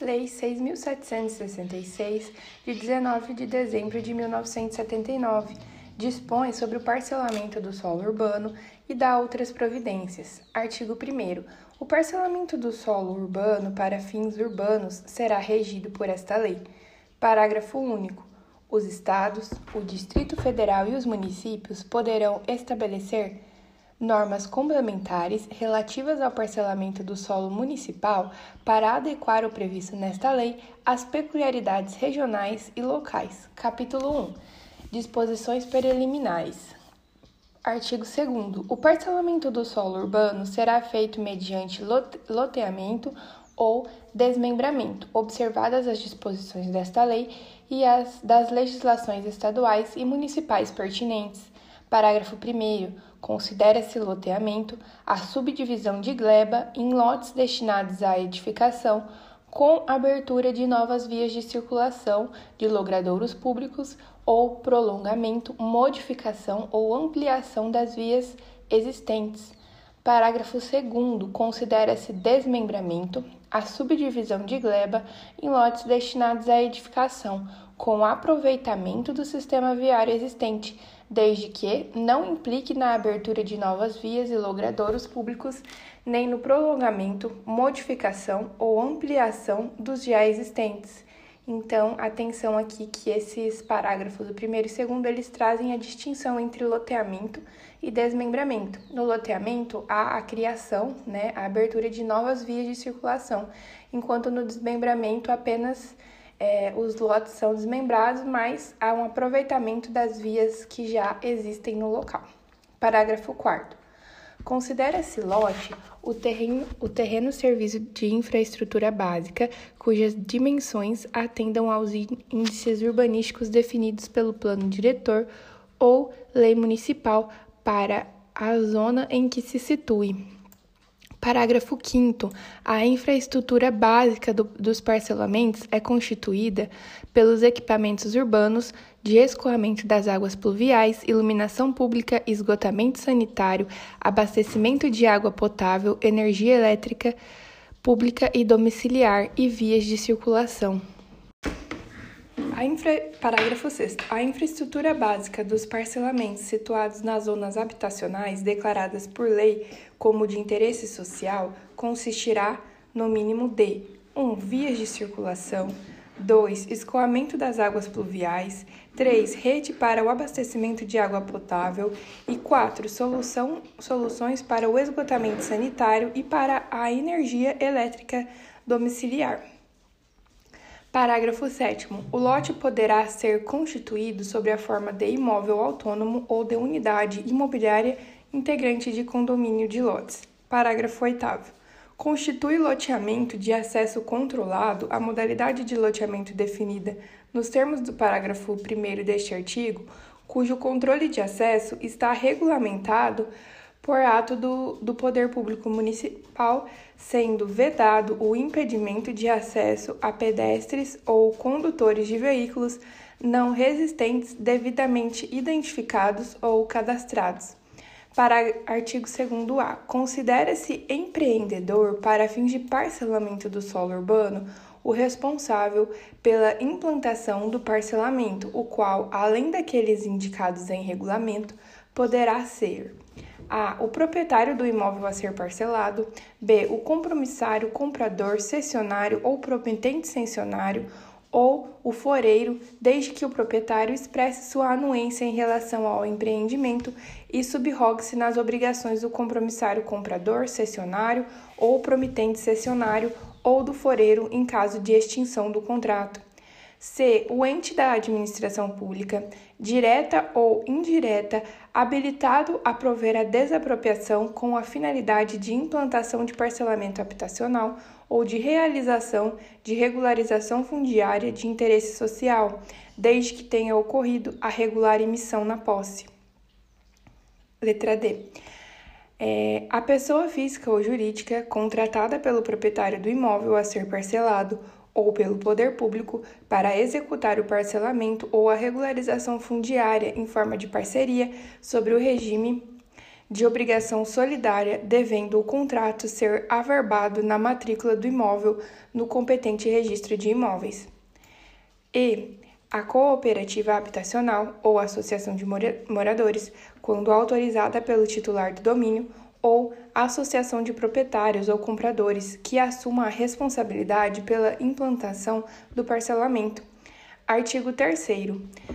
Lei 6.766, de 19 de dezembro de 1979, dispõe sobre o parcelamento do solo urbano e dá outras providências. Artigo 1. O parcelamento do solo urbano para fins urbanos será regido por esta lei. Parágrafo único. Os estados, o Distrito Federal e os municípios poderão estabelecer normas complementares relativas ao parcelamento do solo municipal para adequar o previsto nesta lei às peculiaridades regionais e locais. Capítulo 1. Disposições preliminares. Artigo 2. O parcelamento do solo urbano será feito mediante loteamento ou desmembramento, observadas as disposições desta lei e as das legislações estaduais e municipais pertinentes. Parágrafo 1. Considera-se loteamento a subdivisão de gleba em lotes destinados à edificação, com abertura de novas vias de circulação de logradouros públicos ou prolongamento, modificação ou ampliação das vias existentes. Parágrafo 2. Considera-se desmembramento a subdivisão de gleba em lotes destinados à edificação, com aproveitamento do sistema viário existente, desde que não implique na abertura de novas vias e logradouros públicos, nem no prolongamento, modificação ou ampliação dos já existentes. Então, atenção aqui que esses parágrafos, o primeiro e segundo, eles trazem a distinção entre loteamento e desmembramento. No loteamento, há a criação, né, a abertura de novas vias de circulação, enquanto no desmembramento apenas é, os lotes são desmembrados, mas há um aproveitamento das vias que já existem no local. Parágrafo 4. Considera-se lote o terreno, o terreno serviço de infraestrutura básica cujas dimensões atendam aos índices urbanísticos definidos pelo plano diretor ou lei municipal para a zona em que se situe. Parágrafo 5. A infraestrutura básica do, dos parcelamentos é constituída pelos equipamentos urbanos de escoamento das águas pluviais, iluminação pública, esgotamento sanitário, abastecimento de água potável, energia elétrica pública e domiciliar e vias de circulação. Infra... Parágrafo 6. A infraestrutura básica dos parcelamentos situados nas zonas habitacionais declaradas por lei como de interesse social consistirá, no mínimo, de 1. Um, vias de circulação. 2. Escoamento das águas pluviais. 3. Rede para o abastecimento de água potável. E 4. Solução, soluções para o esgotamento sanitário e para a energia elétrica domiciliar. Parágrafo 7. O lote poderá ser constituído sob a forma de imóvel autônomo ou de unidade imobiliária integrante de condomínio de lotes. Parágrafo 8. Constitui loteamento de acesso controlado a modalidade de loteamento definida nos termos do parágrafo 1 deste artigo, cujo controle de acesso está regulamentado por ato do, do Poder Público Municipal, sendo vedado o impedimento de acesso a pedestres ou condutores de veículos não resistentes devidamente identificados ou cadastrados. Para artigo 2a, considera-se empreendedor para fins de parcelamento do solo urbano o responsável pela implantação do parcelamento, o qual, além daqueles indicados em regulamento, poderá ser a. O proprietário do imóvel a ser parcelado. B. O compromissário, comprador, cessionário ou promitente cessionário ou o foreiro, desde que o proprietário expresse sua anuência em relação ao empreendimento e subrogue-se nas obrigações do compromissário comprador, cessionário ou promitente cessionário ou do foreiro em caso de extinção do contrato. C. O ente da administração pública, direta ou indireta, habilitado a prover a desapropriação com a finalidade de implantação de parcelamento habitacional ou de realização de regularização fundiária de interesse social, desde que tenha ocorrido a regular emissão na posse. Letra D. É, a pessoa física ou jurídica contratada pelo proprietário do imóvel a ser parcelado ou pelo poder público para executar o parcelamento ou a regularização fundiária em forma de parceria sobre o regime de obrigação solidária, devendo o contrato ser averbado na matrícula do imóvel no competente registro de imóveis. E a cooperativa habitacional ou associação de moradores, quando autorizada pelo titular do domínio, ou associação de proprietários ou compradores que assuma a responsabilidade pela implantação do parcelamento. Artigo 3.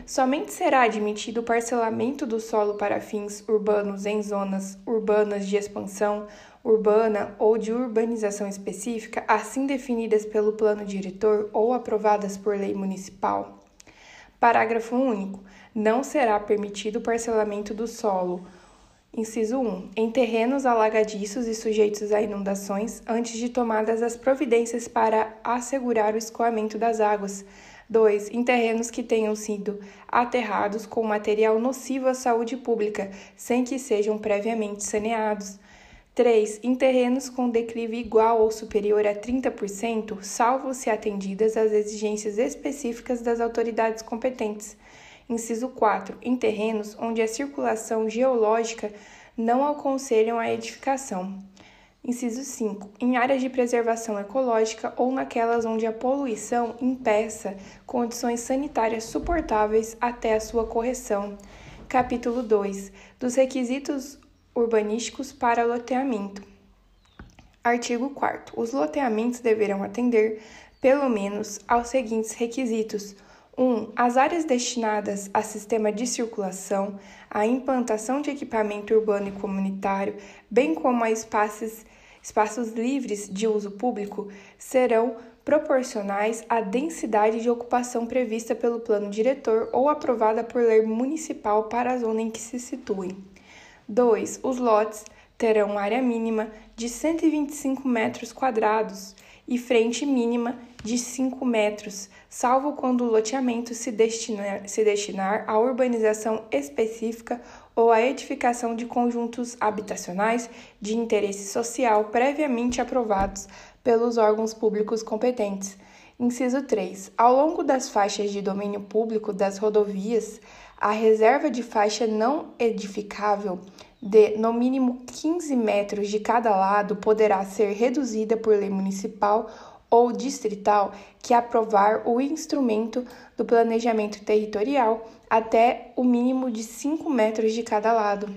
Somente será admitido o parcelamento do solo para fins urbanos em zonas urbanas de expansão urbana ou de urbanização específica, assim definidas pelo plano diretor ou aprovadas por lei municipal. Parágrafo único. Não será permitido o parcelamento do solo Inciso 1. Em terrenos alagadiços e sujeitos a inundações, antes de tomadas as providências para assegurar o escoamento das águas. 2. Em terrenos que tenham sido aterrados com material nocivo à saúde pública, sem que sejam previamente saneados. 3. Em terrenos com declive igual ou superior a 30%, salvo se atendidas às exigências específicas das autoridades competentes. Inciso 4. Em terrenos onde a circulação geológica não aconselham a edificação. Inciso 5. Em áreas de preservação ecológica ou naquelas onde a poluição impeça condições sanitárias suportáveis até a sua correção. Capítulo 2. Dos requisitos urbanísticos para loteamento. Artigo 4. Os loteamentos deverão atender, pelo menos, aos seguintes requisitos: 1. As áreas destinadas a sistema de circulação, a implantação de equipamento urbano e comunitário, bem como a espaços, espaços livres de uso público, serão proporcionais à densidade de ocupação prevista pelo plano diretor ou aprovada por lei municipal para a zona em que se situem. 2. Os lotes terão área mínima de 125 metros quadrados e frente mínima de 5 metros, salvo quando o loteamento se destinar, se destinar à urbanização específica ou à edificação de conjuntos habitacionais de interesse social previamente aprovados pelos órgãos públicos competentes. Inciso 3. Ao longo das faixas de domínio público das rodovias, a reserva de faixa não edificável de no mínimo 15 metros de cada lado poderá ser reduzida por lei municipal ou distrital que aprovar o instrumento do planejamento territorial até o mínimo de 5 metros de cada lado.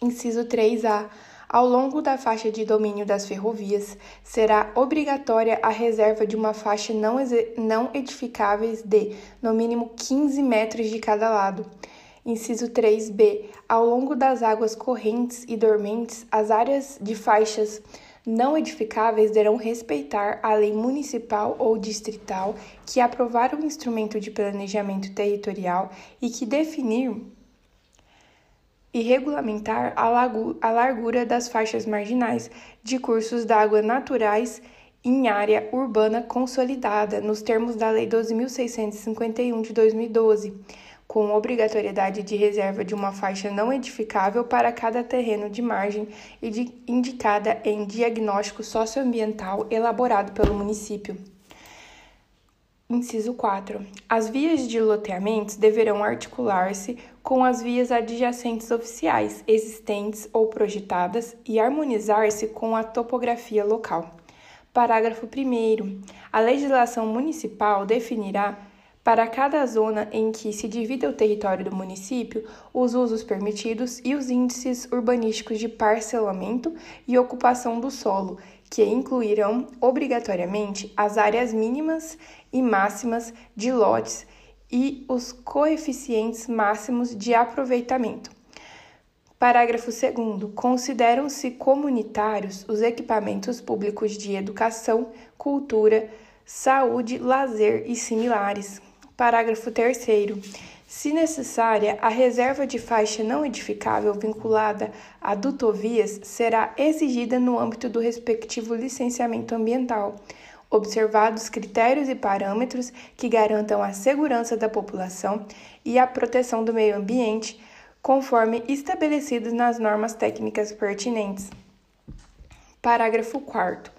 Inciso 3A. Ao longo da faixa de domínio das ferrovias, será obrigatória a reserva de uma faixa não, edificáveis de, no mínimo, 15 metros de cada lado. Inciso 3b. Ao longo das águas correntes e dormentes, as áreas de faixas não edificáveis deverão respeitar a lei municipal ou distrital que aprovar o instrumento de planejamento territorial e que definir e regulamentar a, largura das faixas marginais de cursos d'água naturais em área urbana consolidada, nos termos da Lei 12.651 de 2012 com obrigatoriedade de reserva de uma faixa não edificável para cada terreno de margem e de, indicada em diagnóstico socioambiental elaborado pelo município. Inciso 4. As vias de loteamentos deverão articular-se com as vias adjacentes oficiais existentes ou projetadas e harmonizar-se com a topografia local. Parágrafo 1. A legislação municipal definirá para cada zona em que se divida o território do município, os usos permitidos e os índices urbanísticos de parcelamento e ocupação do solo, que incluirão obrigatoriamente as áreas mínimas e máximas de lotes e os coeficientes máximos de aproveitamento. Parágrafo 2. Consideram-se comunitários os equipamentos públicos de educação, cultura, saúde, lazer e similares, Parágrafo 3. Se necessária, a reserva de faixa não edificável vinculada a dutovias será exigida no âmbito do respectivo licenciamento ambiental, observados critérios e parâmetros que garantam a segurança da população e a proteção do meio ambiente, conforme estabelecidos nas normas técnicas pertinentes. Parágrafo 4.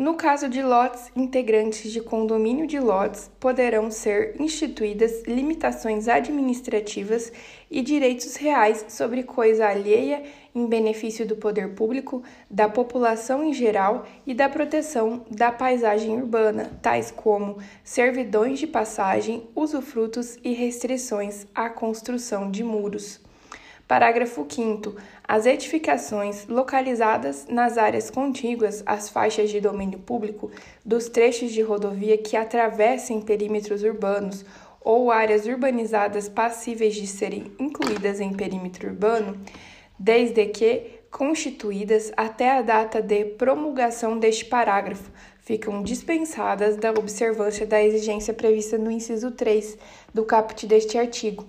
No caso de lotes integrantes de condomínio de lotes, poderão ser instituídas limitações administrativas e direitos reais sobre coisa alheia em benefício do poder público, da população em geral e da proteção da paisagem urbana, tais como servidões de passagem, usufrutos e restrições à construção de muros. Parágrafo 5. As edificações localizadas nas áreas contíguas às faixas de domínio público dos trechos de rodovia que atravessem perímetros urbanos ou áreas urbanizadas passíveis de serem incluídas em perímetro urbano, desde que constituídas até a data de promulgação deste parágrafo, ficam dispensadas da observância da exigência prevista no inciso 3 do caput deste artigo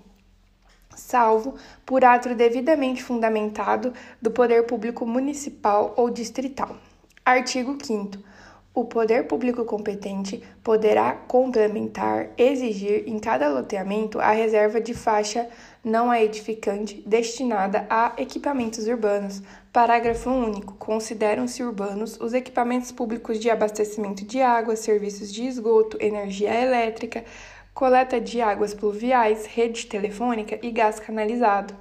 salvo por ato devidamente fundamentado do poder público municipal ou distrital. Artigo 5 o poder público competente poderá complementar, exigir em cada loteamento a reserva de faixa não edificante destinada a equipamentos urbanos. Parágrafo único. Consideram-se urbanos os equipamentos públicos de abastecimento de água, serviços de esgoto, energia elétrica, coleta de águas pluviais, rede telefônica e gás canalizado.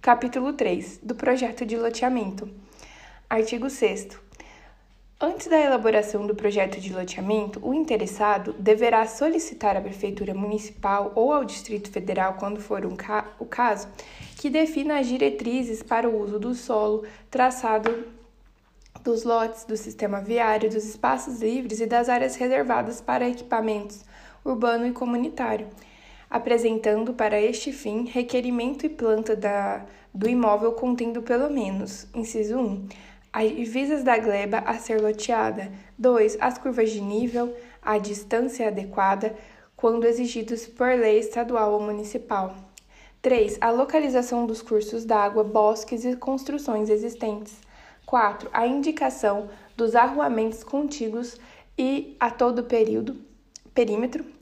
Capítulo 3 do projeto de loteamento. Artigo 6. Antes da elaboração do projeto de loteamento, o interessado deverá solicitar à Prefeitura Municipal ou ao Distrito Federal, quando for um ca o caso, que defina as diretrizes para o uso do solo, traçado dos lotes, do sistema viário, dos espaços livres e das áreas reservadas para equipamentos urbano e comunitário, apresentando para este fim requerimento e planta da, do imóvel contendo pelo menos, inciso 1, as divisas da gleba a ser loteada, 2. As curvas de nível, a distância adequada, quando exigidos por lei estadual ou municipal. 3. A localização dos cursos d'água, bosques e construções existentes. 4. A indicação dos arruamentos contíguos e a todo período, perímetro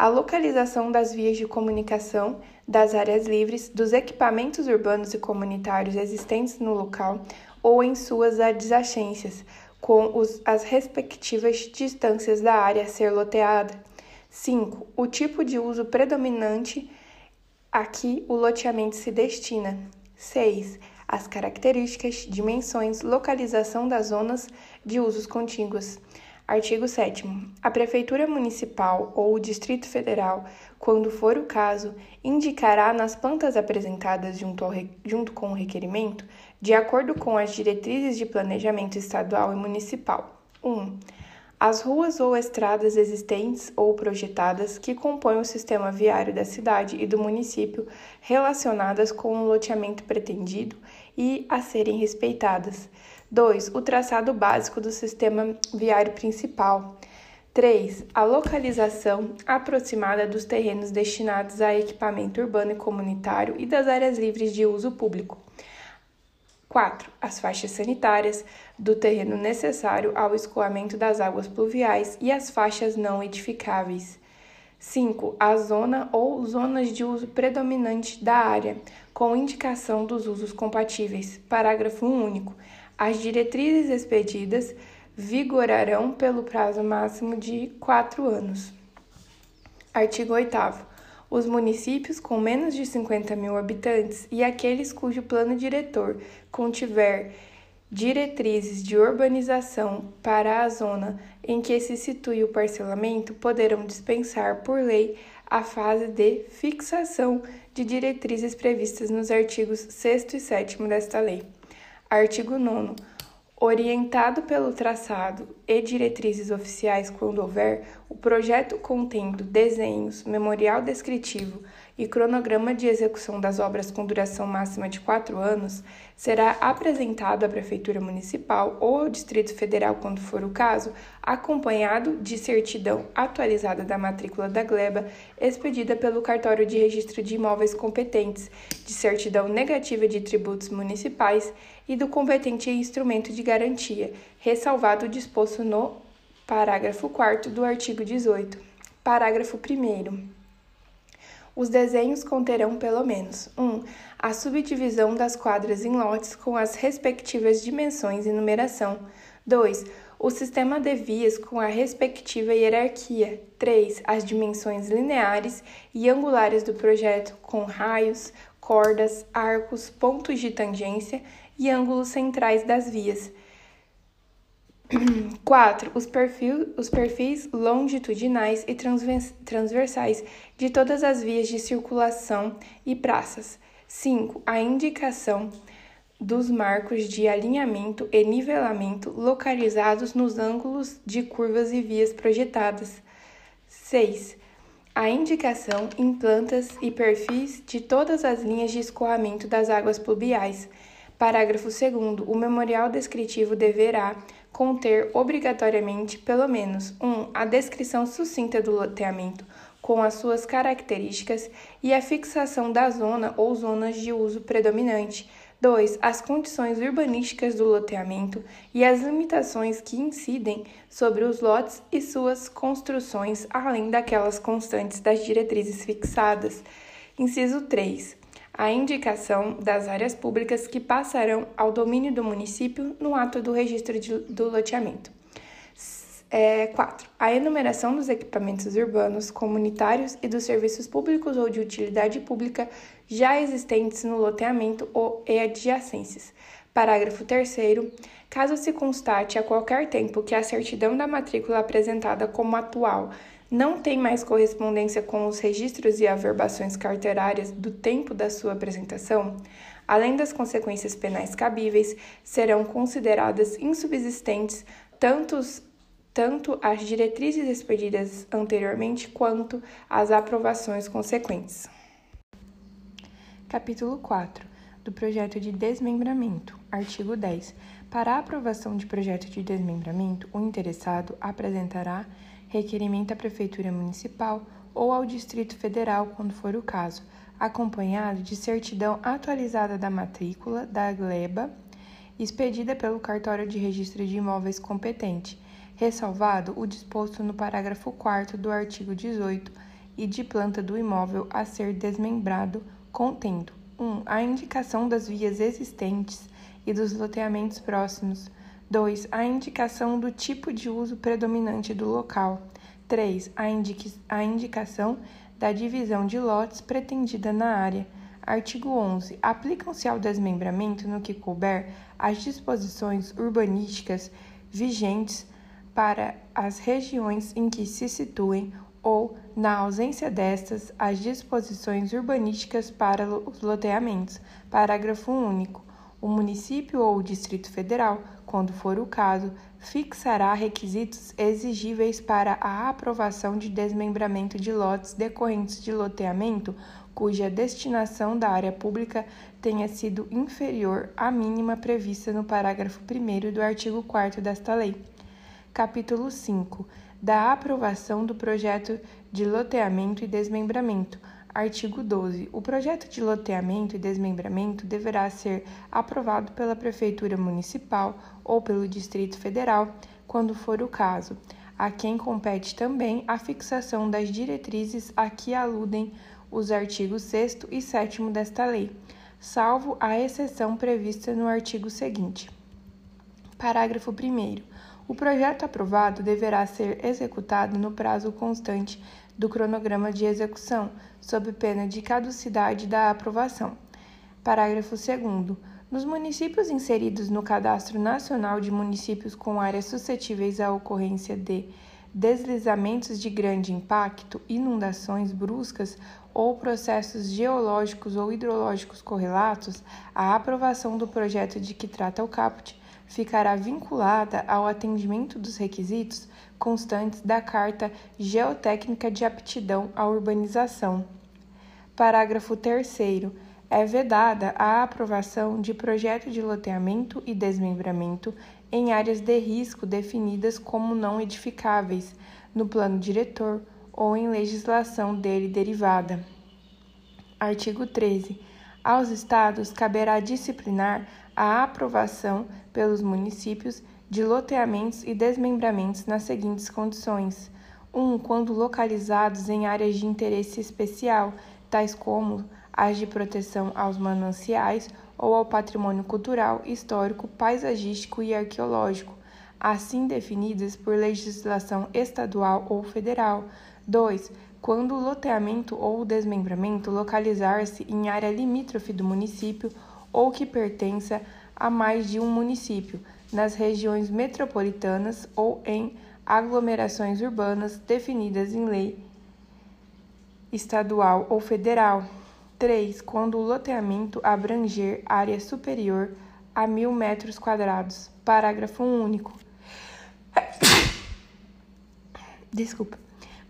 a localização das vias de comunicação, das áreas livres, dos equipamentos urbanos e comunitários existentes no local ou em suas adjacências, com os, as respectivas distâncias da área a ser loteada. 5. O tipo de uso predominante a que o loteamento se destina. 6. As características, dimensões, localização das zonas de usos contíguos. Artigo 7. A Prefeitura Municipal ou o Distrito Federal, quando for o caso, indicará nas plantas apresentadas junto, ao, junto com o requerimento, de acordo com as diretrizes de planejamento estadual e municipal. 1. As ruas ou estradas existentes ou projetadas que compõem o sistema viário da cidade e do município relacionadas com o loteamento pretendido e a serem respeitadas. 2. O traçado básico do sistema viário principal. 3. A localização aproximada dos terrenos destinados a equipamento urbano e comunitário e das áreas livres de uso público. 4. As faixas sanitárias do terreno necessário ao escoamento das águas pluviais e as faixas não edificáveis. 5. A zona ou zonas de uso predominante da área, com indicação dos usos compatíveis. Parágrafo único. As diretrizes expedidas vigorarão pelo prazo máximo de quatro anos. Artigo 8. Os municípios com menos de 50 mil habitantes e aqueles cujo plano diretor contiver diretrizes de urbanização para a zona em que se situe o parcelamento poderão dispensar por lei a fase de fixação de diretrizes previstas nos artigos 6 e 7 desta lei. Artigo 9. Orientado pelo traçado e diretrizes oficiais, quando houver, o projeto contendo desenhos, memorial descritivo, e cronograma de execução das obras com duração máxima de quatro anos será apresentado à Prefeitura Municipal ou ao Distrito Federal, quando for o caso, acompanhado de certidão atualizada da matrícula da gleba, expedida pelo Cartório de Registro de Imóveis competentes, de certidão negativa de tributos municipais e do competente instrumento de garantia, ressalvado o disposto no parágrafo 4 do artigo 18. Parágrafo 1. Os desenhos conterão pelo menos 1. Um, a subdivisão das quadras em lotes com as respectivas dimensões e numeração. 2. o sistema de vias com a respectiva hierarquia. 3. As dimensões lineares e angulares do projeto com raios, cordas, arcos, pontos de tangência e ângulos centrais das vias. 4. Os, os perfis longitudinais e transversais de todas as vias de circulação e praças. 5. A indicação dos marcos de alinhamento e nivelamento localizados nos ângulos de curvas e vias projetadas. 6. A indicação em plantas e perfis de todas as linhas de escoamento das águas pluviais. Parágrafo 2. O memorial descritivo deverá conter obrigatoriamente pelo menos 1. Um, a descrição sucinta do loteamento com as suas características e a fixação da zona ou zonas de uso predominante. 2. As condições urbanísticas do loteamento e as limitações que incidem sobre os lotes e suas construções, além daquelas constantes das diretrizes fixadas. Inciso 3 a indicação das áreas públicas que passarão ao domínio do município no ato do registro de, do loteamento. É, 4. A enumeração dos equipamentos urbanos, comunitários e dos serviços públicos ou de utilidade pública já existentes no loteamento ou e adjacências. Parágrafo 3. Caso se constate a qualquer tempo que a certidão da matrícula apresentada como atual não tem mais correspondência com os registros e averbações carterárias do tempo da sua apresentação, além das consequências penais cabíveis, serão consideradas insubsistentes tantos, tanto as diretrizes expedidas anteriormente quanto as aprovações consequentes. Capítulo 4 do projeto de desmembramento. Artigo 10. Para a aprovação de projeto de desmembramento, o interessado apresentará requerimento à Prefeitura Municipal ou ao Distrito Federal, quando for o caso, acompanhado de certidão atualizada da matrícula da gleba, expedida pelo cartório de registro de imóveis competente, ressalvado o disposto no parágrafo 4 do artigo 18 e de planta do imóvel a ser desmembrado, contendo 1. Um, a indicação das vias existentes e dos loteamentos próximos, 2. A indicação do tipo de uso predominante do local. 3. A, indique, a indicação da divisão de lotes pretendida na área. Artigo 11. Aplicam-se ao desmembramento, no que couber, as disposições urbanísticas vigentes para as regiões em que se situem ou, na ausência destas, as disposições urbanísticas para os loteamentos. Parágrafo único. O município ou o Distrito Federal quando for o caso, fixará requisitos exigíveis para a aprovação de desmembramento de lotes decorrentes de loteamento cuja destinação da área pública tenha sido inferior à mínima prevista no parágrafo 1 do artigo 4 desta lei. Capítulo 5 da aprovação do projeto de loteamento e desmembramento Artigo 12. O projeto de loteamento e desmembramento deverá ser aprovado pela Prefeitura Municipal ou pelo Distrito Federal, quando for o caso, a quem compete também a fixação das diretrizes a que aludem os artigos 6 e 7 desta lei, salvo a exceção prevista no artigo seguinte. Parágrafo 1. O projeto aprovado deverá ser executado no prazo constante do cronograma de execução, sob pena de caducidade da aprovação. Parágrafo 2. Nos municípios inseridos no Cadastro Nacional de Municípios com áreas suscetíveis à ocorrência de deslizamentos de grande impacto, inundações bruscas ou processos geológicos ou hidrológicos correlatos, a aprovação do projeto de que trata o caput ficará vinculada ao atendimento dos requisitos constantes da Carta Geotécnica de Aptidão à Urbanização. Parágrafo 3. É vedada a aprovação de projeto de loteamento e desmembramento em áreas de risco definidas como não edificáveis no plano diretor ou em legislação dele derivada. Artigo 13. Aos Estados caberá disciplinar a aprovação pelos municípios de loteamentos e desmembramentos nas seguintes condições: 1. Um, quando localizados em áreas de interesse especial, tais como as de proteção aos mananciais ou ao patrimônio cultural, histórico, paisagístico e arqueológico, assim definidas por legislação estadual ou federal. 2. Quando o loteamento ou desmembramento localizar-se em área limítrofe do município ou que pertença a mais de um município, nas regiões metropolitanas ou em aglomerações urbanas definidas em lei estadual ou federal. 3. Quando o loteamento abranger área superior a mil metros quadrados. Parágrafo único. Desculpa.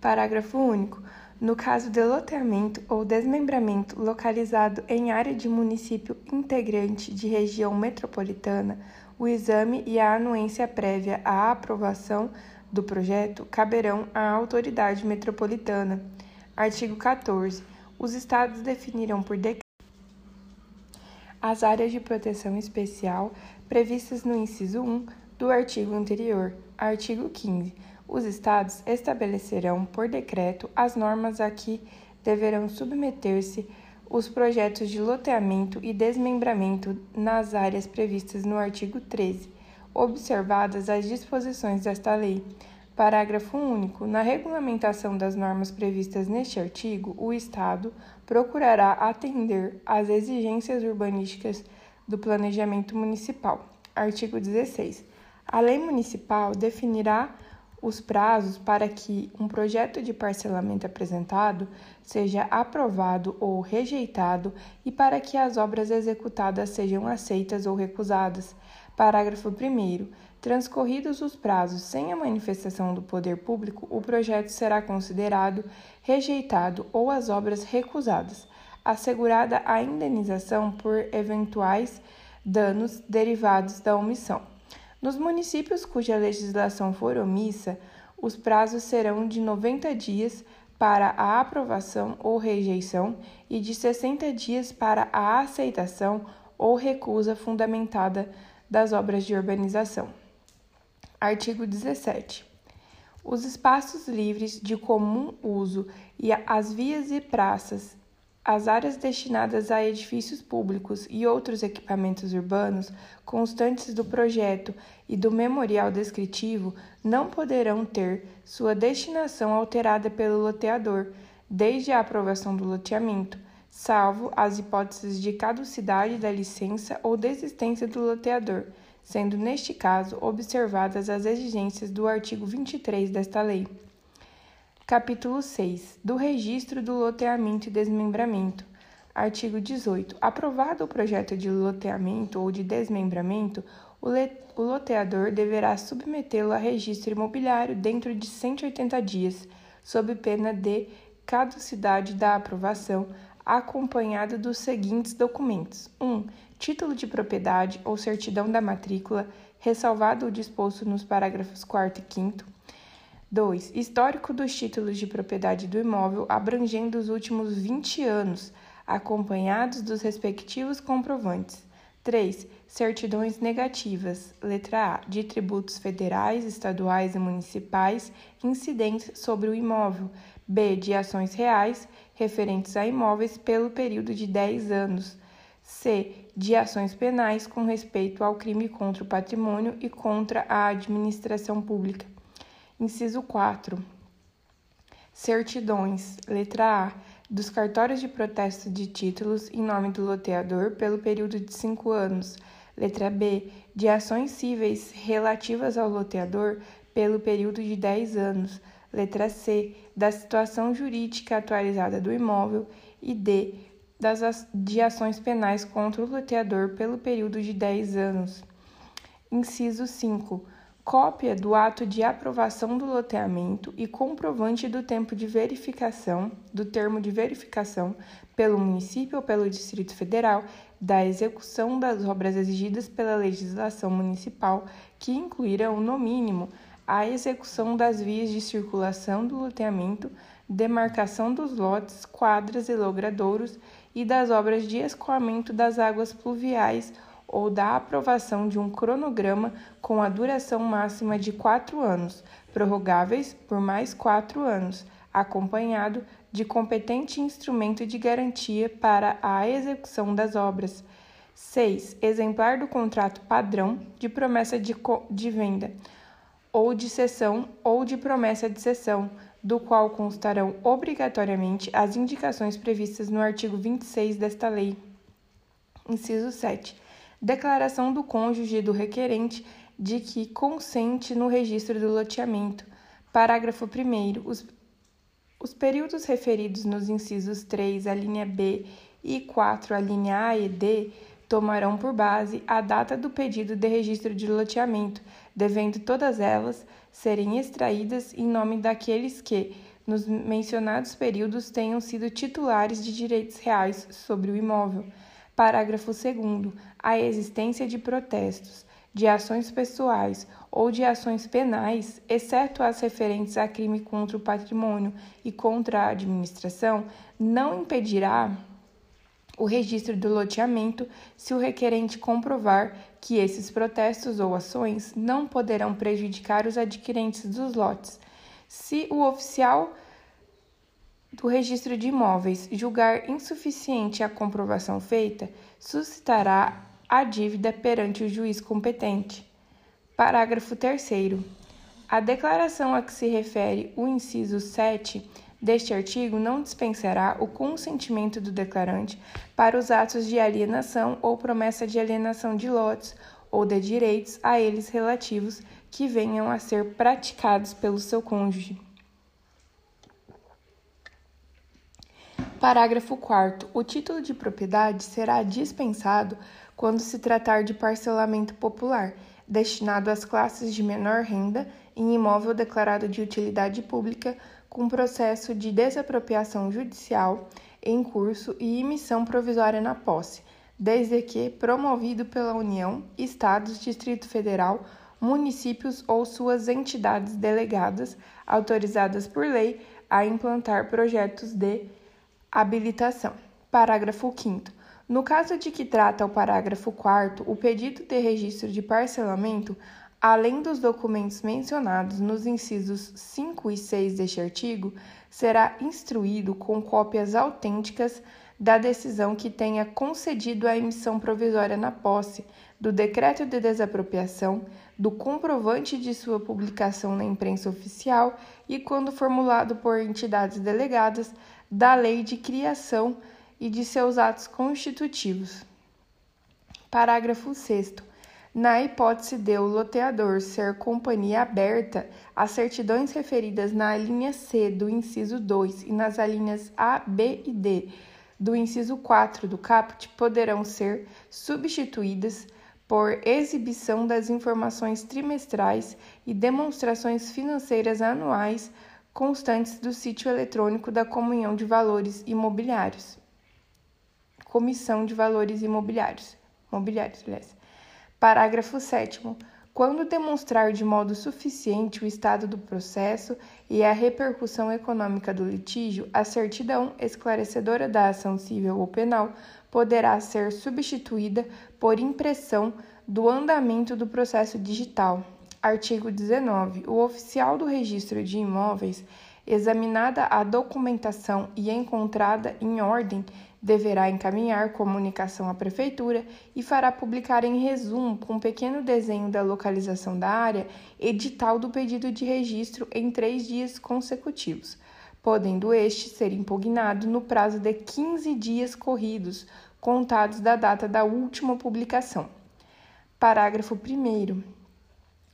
Parágrafo único. No caso de loteamento ou desmembramento localizado em área de município integrante de região metropolitana, o exame e a anuência prévia à aprovação do projeto caberão à autoridade metropolitana. Artigo 14. Os estados definirão por decreto as áreas de proteção especial previstas no inciso 1 do artigo anterior. Artigo 15. Os estados estabelecerão por decreto as normas a que deverão submeter-se os projetos de loteamento e desmembramento nas áreas previstas no artigo 13, observadas as disposições desta lei. Parágrafo único. Na regulamentação das normas previstas neste artigo, o Estado procurará atender às exigências urbanísticas do planejamento municipal. Artigo 16. A lei municipal definirá os prazos para que um projeto de parcelamento apresentado seja aprovado ou rejeitado e para que as obras executadas sejam aceitas ou recusadas. Parágrafo 1. Transcorridos os prazos sem a manifestação do poder público, o projeto será considerado rejeitado ou as obras recusadas, assegurada a indenização por eventuais danos derivados da omissão. Nos municípios cuja legislação for omissa, os prazos serão de 90 dias para a aprovação ou rejeição e de 60 dias para a aceitação ou recusa fundamentada das obras de urbanização. Artigo 17. Os espaços livres de comum uso e as vias e praças, as áreas destinadas a edifícios públicos e outros equipamentos urbanos constantes do projeto e do memorial descritivo não poderão ter sua destinação alterada pelo loteador desde a aprovação do loteamento, salvo as hipóteses de caducidade da licença ou desistência do loteador sendo neste caso observadas as exigências do artigo 23 desta lei. Capítulo 6 do Registro do Loteamento e Desmembramento. Artigo 18. Aprovado o projeto de loteamento ou de desmembramento, o, loteador deverá submetê-lo a registro imobiliário dentro de 180 dias, sob pena de caducidade da aprovação, acompanhado dos seguintes documentos: 1. Um, título de propriedade ou certidão da matrícula, ressalvado o disposto nos parágrafos 4 e 5. 2. Histórico dos títulos de propriedade do imóvel abrangendo os últimos 20 anos, acompanhados dos respectivos comprovantes. 3. Certidões negativas, letra A, de tributos federais, estaduais e municipais incidentes sobre o imóvel. B. De ações reais referentes a imóveis pelo período de 10 anos. C. De ações penais com respeito ao crime contra o patrimônio e contra a administração pública. Inciso 4. Certidões. Letra A. Dos cartórios de protesto de títulos em nome do loteador pelo período de 5 anos. Letra B. De ações cíveis relativas ao loteador pelo período de 10 anos. Letra C. Da situação jurídica atualizada do imóvel. E D das, de ações penais contra o loteador pelo período de 10 anos. Inciso 5. Cópia do ato de aprovação do loteamento e comprovante do tempo de verificação, do termo de verificação, pelo município ou pelo Distrito Federal, da execução das obras exigidas pela legislação municipal, que incluirão, no mínimo, a execução das vias de circulação do loteamento, demarcação dos lotes, quadras e logradouros e das obras de escoamento das águas pluviais ou da aprovação de um cronograma com a duração máxima de quatro anos, prorrogáveis por mais quatro anos, acompanhado de competente instrumento de garantia para a execução das obras. 6. Exemplar do contrato padrão de promessa de, de venda ou de cessão ou de promessa de cessão, do qual constarão obrigatoriamente as indicações previstas no artigo 26 desta lei. Inciso 7. Declaração do cônjuge do requerente de que consente no registro do loteamento. Parágrafo 1. Os, os períodos referidos nos incisos 3, a linha B e 4, a linha A e D, tomarão por base a data do pedido de registro de loteamento, devendo todas elas serem extraídas em nome daqueles que, nos mencionados períodos, tenham sido titulares de direitos reais sobre o imóvel. Parágrafo 2. A existência de protestos, de ações pessoais ou de ações penais, exceto as referentes a crime contra o patrimônio e contra a administração, não impedirá o registro do loteamento se o requerente comprovar que esses protestos ou ações não poderão prejudicar os adquirentes dos lotes. Se o oficial do registro de imóveis julgar insuficiente a comprovação feita, suscitará a dívida perante o juiz competente. Parágrafo 3. A declaração a que se refere o inciso 7 deste artigo não dispensará o consentimento do declarante para os atos de alienação ou promessa de alienação de lotes ou de direitos a eles relativos que venham a ser praticados pelo seu cônjuge. Parágrafo 4. O título de propriedade será dispensado quando se tratar de parcelamento popular, destinado às classes de menor renda em imóvel declarado de utilidade pública com processo de desapropriação judicial em curso e emissão provisória na posse, desde que promovido pela União, Estados, Distrito Federal, municípios ou suas entidades delegadas, autorizadas por lei a implantar projetos de habilitação. Parágrafo 5. No caso de que trata o parágrafo 4, o pedido de registro de parcelamento Além dos documentos mencionados nos incisos 5 e 6 deste artigo, será instruído com cópias autênticas da decisão que tenha concedido a emissão provisória na posse, do decreto de desapropriação, do comprovante de sua publicação na imprensa oficial e, quando formulado por entidades delegadas, da lei de criação e de seus atos constitutivos. Parágrafo 6. Na hipótese de o loteador ser companhia aberta, as certidões referidas na linha C do inciso 2 e nas alíneas A, B e D do inciso 4 do caput poderão ser substituídas por exibição das informações trimestrais e demonstrações financeiras anuais constantes do sítio eletrônico da Comunhão de Valores Imobiliários. Comissão de Valores Imobiliários. Mobiliários, aliás. Parágrafo 7. Quando demonstrar de modo suficiente o estado do processo e a repercussão econômica do litígio, a certidão esclarecedora da ação civil ou penal poderá ser substituída por impressão do andamento do processo digital. Artigo 19. O oficial do registro de imóveis, examinada a documentação e encontrada em ordem deverá encaminhar comunicação à Prefeitura e fará publicar em resumo, com pequeno desenho da localização da área, edital do pedido de registro em três dias consecutivos, podendo este ser impugnado no prazo de 15 dias corridos, contados da data da última publicação. Parágrafo 1.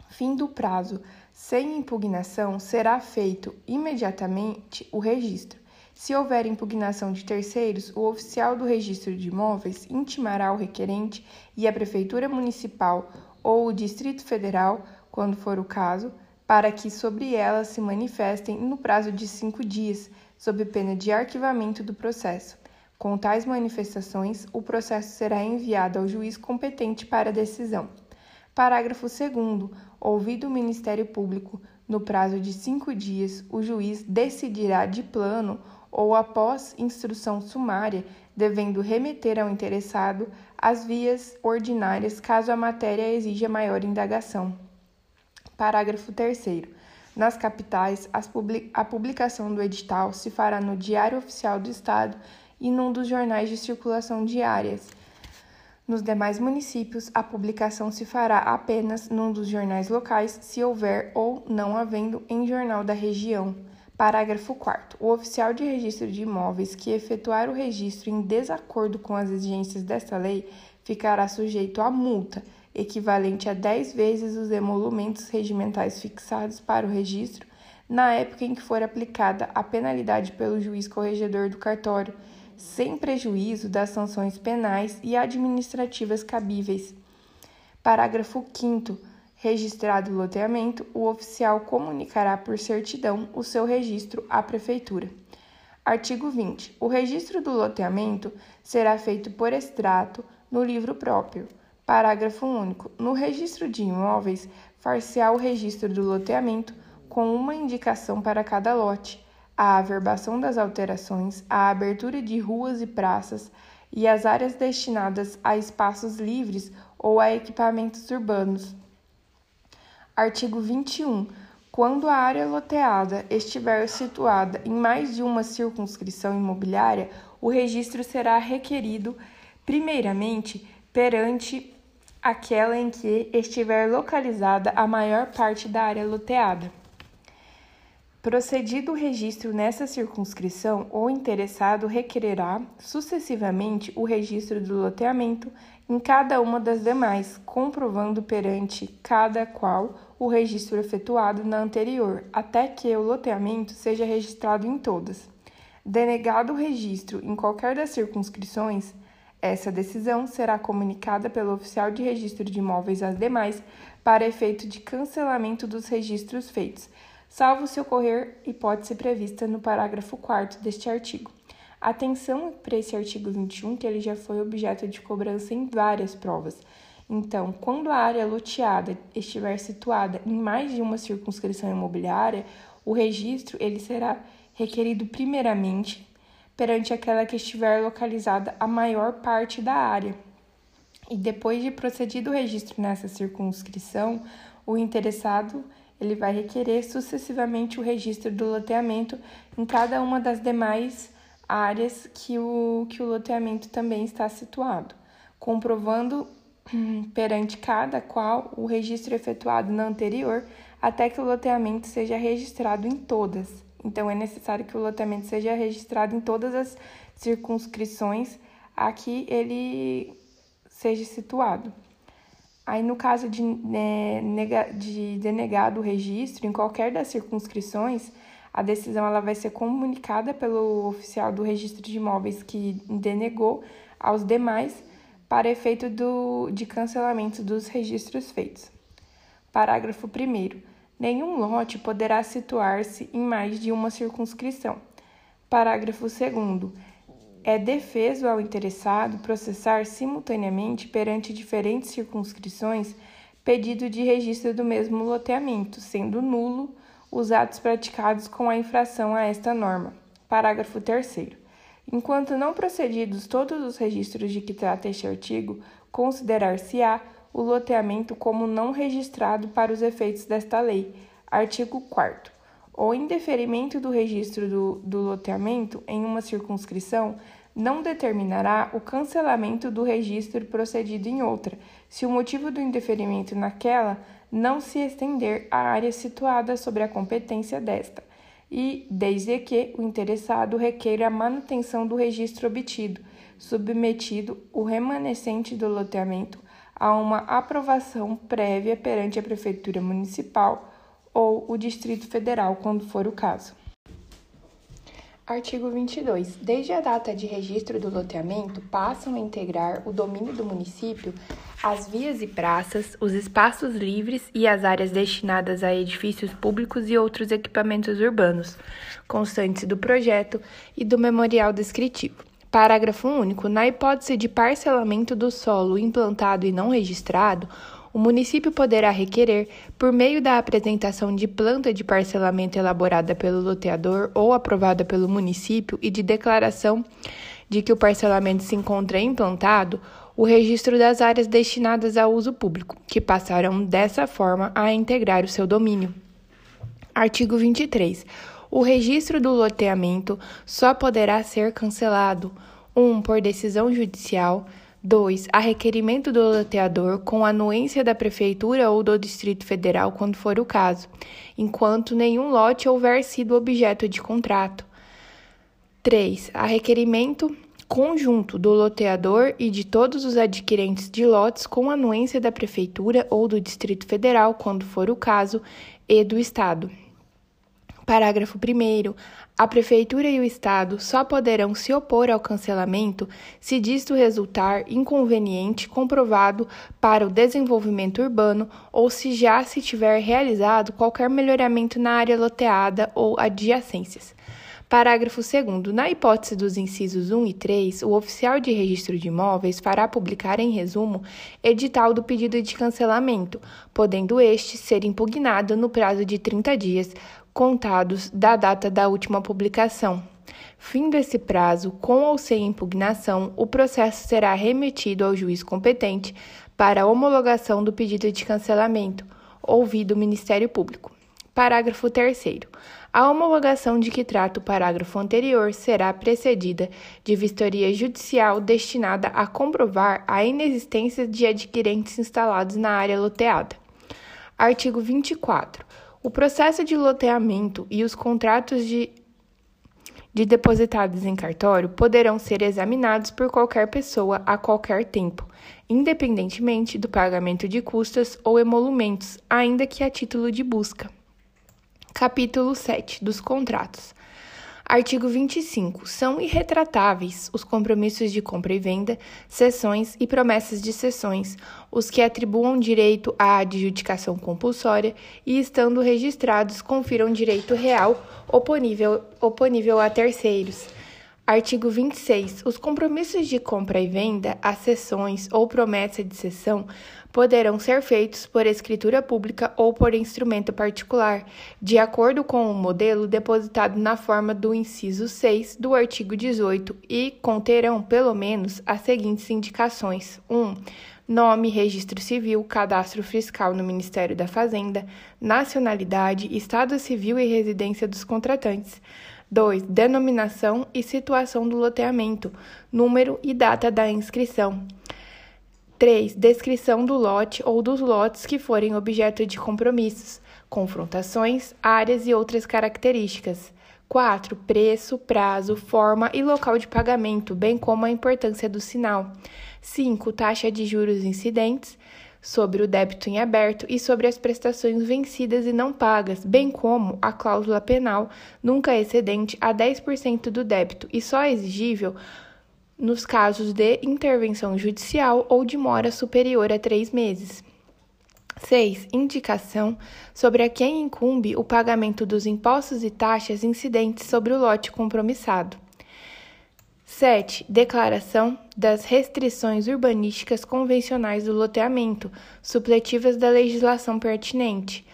Fim do prazo. Sem impugnação, será feito imediatamente o registro se houver impugnação de terceiros, o oficial do registro de imóveis intimará o requerente e a Prefeitura Municipal ou o Distrito Federal, quando for o caso, para que sobre ela se manifestem no prazo de cinco dias, sob pena de arquivamento do processo. Com tais manifestações, o processo será enviado ao juiz competente para decisão. Parágrafo 2. Ouvido o Ministério Público, no prazo de cinco dias, o juiz decidirá de plano ou após instrução sumária, devendo remeter ao interessado as vias ordinárias caso a matéria exija maior indagação. Parágrafo 3. Nas capitais, a publicação do edital se fará no Diário Oficial do Estado e num dos jornais de circulação diárias. Nos demais municípios, a publicação se fará apenas num dos jornais locais, se houver ou não havendo em jornal da região. Parágrafo 4. O oficial de registro de imóveis que efetuar o registro em desacordo com as exigências desta lei ficará sujeito a multa, equivalente a 10 vezes os emolumentos regimentais fixados para o registro, na época em que for aplicada a penalidade pelo juiz corregedor do cartório, sem prejuízo das sanções penais e administrativas cabíveis. Parágrafo 5 Registrado o loteamento, o oficial comunicará por certidão o seu registro à Prefeitura. Artigo 20. O registro do loteamento será feito por extrato no livro próprio. Parágrafo único. No registro de imóveis, far-se-á o registro do loteamento com uma indicação para cada lote, a averbação das alterações, a abertura de ruas e praças e as áreas destinadas a espaços livres ou a equipamentos urbanos Artigo 21. Quando a área loteada estiver situada em mais de uma circunscrição imobiliária, o registro será requerido, primeiramente, perante aquela em que estiver localizada a maior parte da área loteada. Procedido o registro nessa circunscrição, o interessado requererá sucessivamente o registro do loteamento em cada uma das demais, comprovando perante cada qual o registro efetuado na anterior, até que o loteamento seja registrado em todas. Denegado o registro em qualquer das circunscrições, essa decisão será comunicada pelo oficial de registro de imóveis às demais para efeito de cancelamento dos registros feitos, salvo se ocorrer hipótese prevista no parágrafo 4 deste artigo. Atenção para esse artigo 21, que ele já foi objeto de cobrança em várias provas. Então, quando a área loteada estiver situada em mais de uma circunscrição imobiliária, o registro ele será requerido primeiramente perante aquela que estiver localizada a maior parte da área. E depois de procedido o registro nessa circunscrição, o interessado ele vai requerer sucessivamente o registro do loteamento em cada uma das demais áreas que o, que o loteamento também está situado, comprovando hum, perante cada qual o registro efetuado na anterior até que o loteamento seja registrado em todas. Então, é necessário que o loteamento seja registrado em todas as circunscrições a que ele seja situado. Aí, no caso de, né, de denegado o registro em qualquer das circunscrições, a decisão ela vai ser comunicada pelo oficial do registro de imóveis que denegou aos demais para efeito do, de cancelamento dos registros feitos. Parágrafo 1. Nenhum lote poderá situar-se em mais de uma circunscrição. Parágrafo 2 é defeso ao interessado processar simultaneamente perante diferentes circunscrições pedido de registro do mesmo loteamento, sendo nulo os atos praticados com a infração a esta norma. Parágrafo 3. Enquanto não procedidos todos os registros de que trata este artigo, considerar-se-á o loteamento como não registrado para os efeitos desta lei. Artigo 4. O indeferimento do registro do, do loteamento em uma circunscrição não determinará o cancelamento do registro procedido em outra, se o motivo do indeferimento naquela não se estender à área situada sobre a competência desta, e desde que o interessado requeira a manutenção do registro obtido, submetido o remanescente do loteamento a uma aprovação prévia perante a Prefeitura Municipal ou o Distrito Federal, quando for o caso. Artigo 22. Desde a data de registro do loteamento, passam a integrar o domínio do município as vias e praças, os espaços livres e as áreas destinadas a edifícios públicos e outros equipamentos urbanos, constantes do projeto e do memorial descritivo. Parágrafo único. Na hipótese de parcelamento do solo implantado e não registrado, o município poderá requerer, por meio da apresentação de planta de parcelamento elaborada pelo loteador ou aprovada pelo município e de declaração de que o parcelamento se encontra implantado, o registro das áreas destinadas ao uso público, que passarão dessa forma a integrar o seu domínio. Artigo 23. O registro do loteamento só poderá ser cancelado: 1. Um, por decisão judicial. 2. A requerimento do loteador com anuência da Prefeitura ou do Distrito Federal, quando for o caso, enquanto nenhum lote houver sido objeto de contrato. 3. A requerimento conjunto do loteador e de todos os adquirentes de lotes com anuência da Prefeitura ou do Distrito Federal, quando for o caso, e do Estado. Parágrafo 1. A Prefeitura e o Estado só poderão se opor ao cancelamento se disto resultar inconveniente comprovado para o desenvolvimento urbano ou se já se tiver realizado qualquer melhoramento na área loteada ou adjacências. Parágrafo 2. Na hipótese dos incisos 1 e 3, o oficial de registro de imóveis fará publicar, em resumo, edital do pedido de cancelamento, podendo este ser impugnado no prazo de 30 dias, contados da data da última publicação. Findo esse prazo, com ou sem impugnação, o processo será remetido ao juiz competente para homologação do pedido de cancelamento, ouvido o Ministério Público. Parágrafo 3. A homologação de que trata o parágrafo anterior será precedida de vistoria judicial destinada a comprovar a inexistência de adquirentes instalados na área loteada. Artigo 24. O processo de loteamento e os contratos de, de depositados em cartório poderão ser examinados por qualquer pessoa a qualquer tempo, independentemente do pagamento de custas ou emolumentos, ainda que a título de busca. Capítulo 7 dos contratos. Artigo 25. São irretratáveis os compromissos de compra e venda, cessões e promessas de cessões, os que atribuam direito à adjudicação compulsória e, estando registrados, confiram direito real oponível, oponível a terceiros Artigo 26. Os compromissos de compra e venda, acessões ou promessa de cessão poderão ser feitos por escritura pública ou por instrumento particular, de acordo com o modelo depositado na forma do inciso 6 do artigo 18 e conterão, pelo menos, as seguintes indicações: 1. Nome, registro civil, cadastro fiscal no Ministério da Fazenda, nacionalidade, estado civil e residência dos contratantes. 2. Denominação e situação do loteamento, número e data da inscrição. 3. Descrição do lote ou dos lotes que forem objeto de compromissos, confrontações, áreas e outras características. 4. Preço, prazo, forma e local de pagamento, bem como a importância do sinal. 5. Taxa de juros incidentes sobre o débito em aberto e sobre as prestações vencidas e não pagas, bem como a cláusula penal nunca excedente a 10% do débito e só exigível nos casos de intervenção judicial ou de mora superior a três meses. 6. Indicação sobre a quem incumbe o pagamento dos impostos e taxas incidentes sobre o lote compromissado. 7. Declaração das restrições urbanísticas convencionais do loteamento, supletivas da legislação pertinente.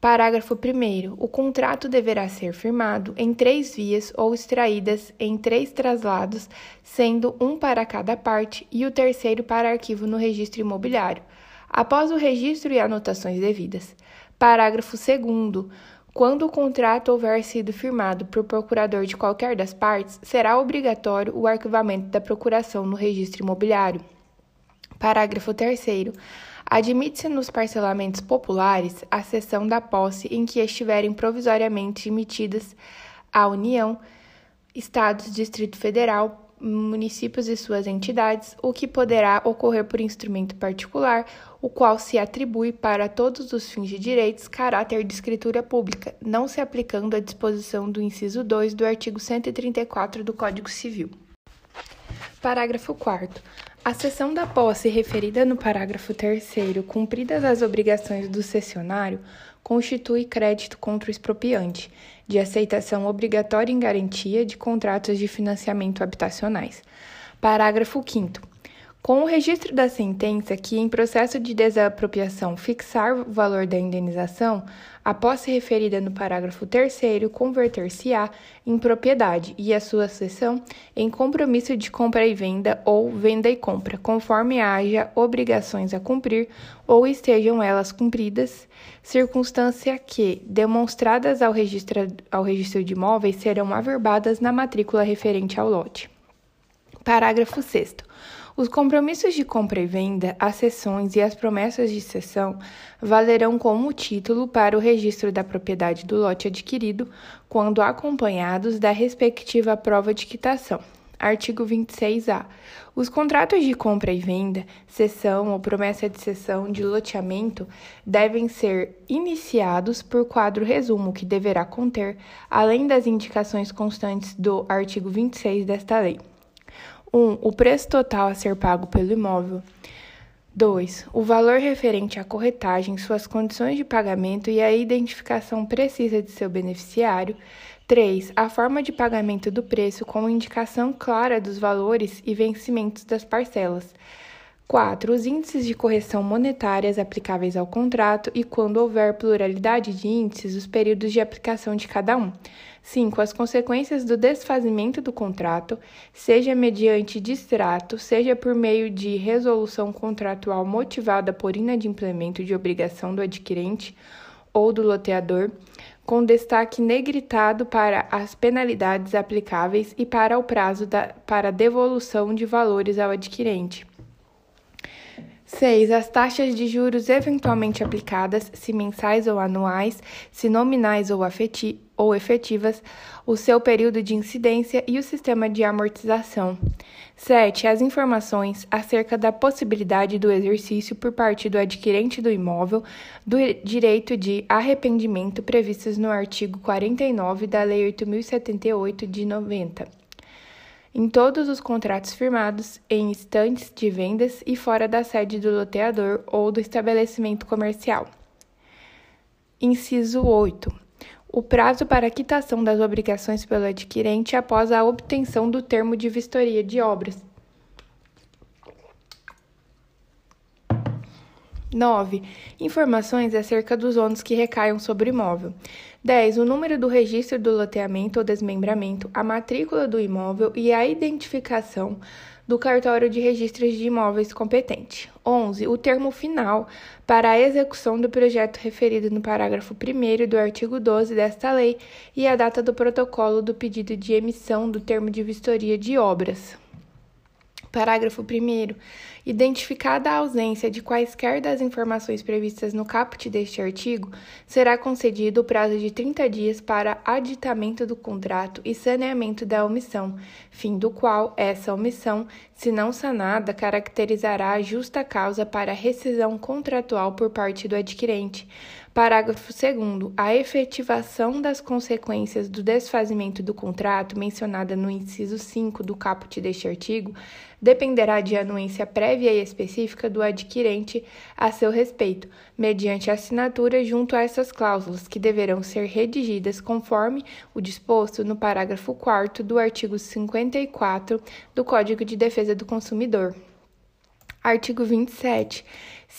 Parágrafo 1. O contrato deverá ser firmado em três vias ou extraídas em três traslados, sendo um para cada parte e o terceiro para arquivo no registro imobiliário, após o registro e anotações devidas. Parágrafo 2. Quando o contrato houver sido firmado por procurador de qualquer das partes, será obrigatório o arquivamento da procuração no registro imobiliário. Parágrafo 3. Admite-se nos parcelamentos populares a cessão da posse em que estiverem provisoriamente emitidas à União, Estados, Distrito Federal, municípios e suas entidades, o que poderá ocorrer por instrumento particular, o qual se atribui para todos os fins de direitos caráter de escritura pública, não se aplicando à disposição do inciso 2 do artigo 134 do Código Civil. Parágrafo 4 a cessão da posse referida no parágrafo 3 cumpridas as obrigações do cessionário, constitui crédito contra o expropriante, de aceitação obrigatória em garantia de contratos de financiamento habitacionais. Parágrafo 5 com o registro da sentença que, em processo de desapropriação, fixar o valor da indenização, a posse referida no parágrafo 3 converter-se-á em propriedade e a sua cessão em compromisso de compra e venda ou venda e compra, conforme haja obrigações a cumprir ou estejam elas cumpridas, circunstância que, demonstradas ao registro, ao registro de imóveis, serão averbadas na matrícula referente ao lote. Parágrafo 6. Os compromissos de compra e venda, as cessões e as promessas de cessão valerão como título para o registro da propriedade do lote adquirido, quando acompanhados da respectiva prova de quitação. Artigo 26-A. Os contratos de compra e venda, cessão ou promessa de cessão de loteamento devem ser iniciados por quadro resumo, que deverá conter, além das indicações constantes do artigo 26 desta lei. 1. Um, o preço total a ser pago pelo imóvel. 2. O valor referente à corretagem, suas condições de pagamento e a identificação precisa de seu beneficiário. 3. A forma de pagamento do preço com indicação clara dos valores e vencimentos das parcelas. 4. Os índices de correção monetárias aplicáveis ao contrato e, quando houver pluralidade de índices, os períodos de aplicação de cada um. 5. As consequências do desfazimento do contrato, seja mediante distrato, seja por meio de resolução contratual motivada por inadimplemento de obrigação do adquirente ou do loteador com destaque negritado para as penalidades aplicáveis e para o prazo da, para devolução de valores ao adquirente. 6. As taxas de juros eventualmente aplicadas, se mensais ou anuais, se nominais ou, afeti ou efetivas, o seu período de incidência e o sistema de amortização. 7. As informações acerca da possibilidade do exercício por parte do adquirente do imóvel do direito de arrependimento previstos no artigo 49 da Lei 8078 de 90. Em todos os contratos firmados em estantes de vendas e fora da sede do loteador ou do estabelecimento comercial. Inciso 8 o prazo para quitação das obrigações pelo adquirente após a obtenção do termo de vistoria de obras. 9. Informações acerca dos ônus que recaiam sobre o imóvel. 10. O número do registro do loteamento ou desmembramento, a matrícula do imóvel e a identificação do cartório de registros de imóveis competente. 11. O termo final para a execução do projeto referido no parágrafo 1 do artigo 12 desta lei e a data do protocolo do pedido de emissão do termo de vistoria de obras. Parágrafo 1. Identificada a ausência de quaisquer das informações previstas no caput deste artigo, será concedido o prazo de 30 dias para aditamento do contrato e saneamento da omissão, fim do qual essa omissão, se não sanada, caracterizará a justa causa para rescisão contratual por parte do adquirente Parágrafo 2. A efetivação das consequências do desfazimento do contrato, mencionada no inciso 5 do caput deste artigo, dependerá de anuência prévia e específica do adquirente a seu respeito, mediante assinatura junto a essas cláusulas, que deverão ser redigidas conforme o disposto no parágrafo 4 do artigo 54 do Código de Defesa do Consumidor. Artigo 27.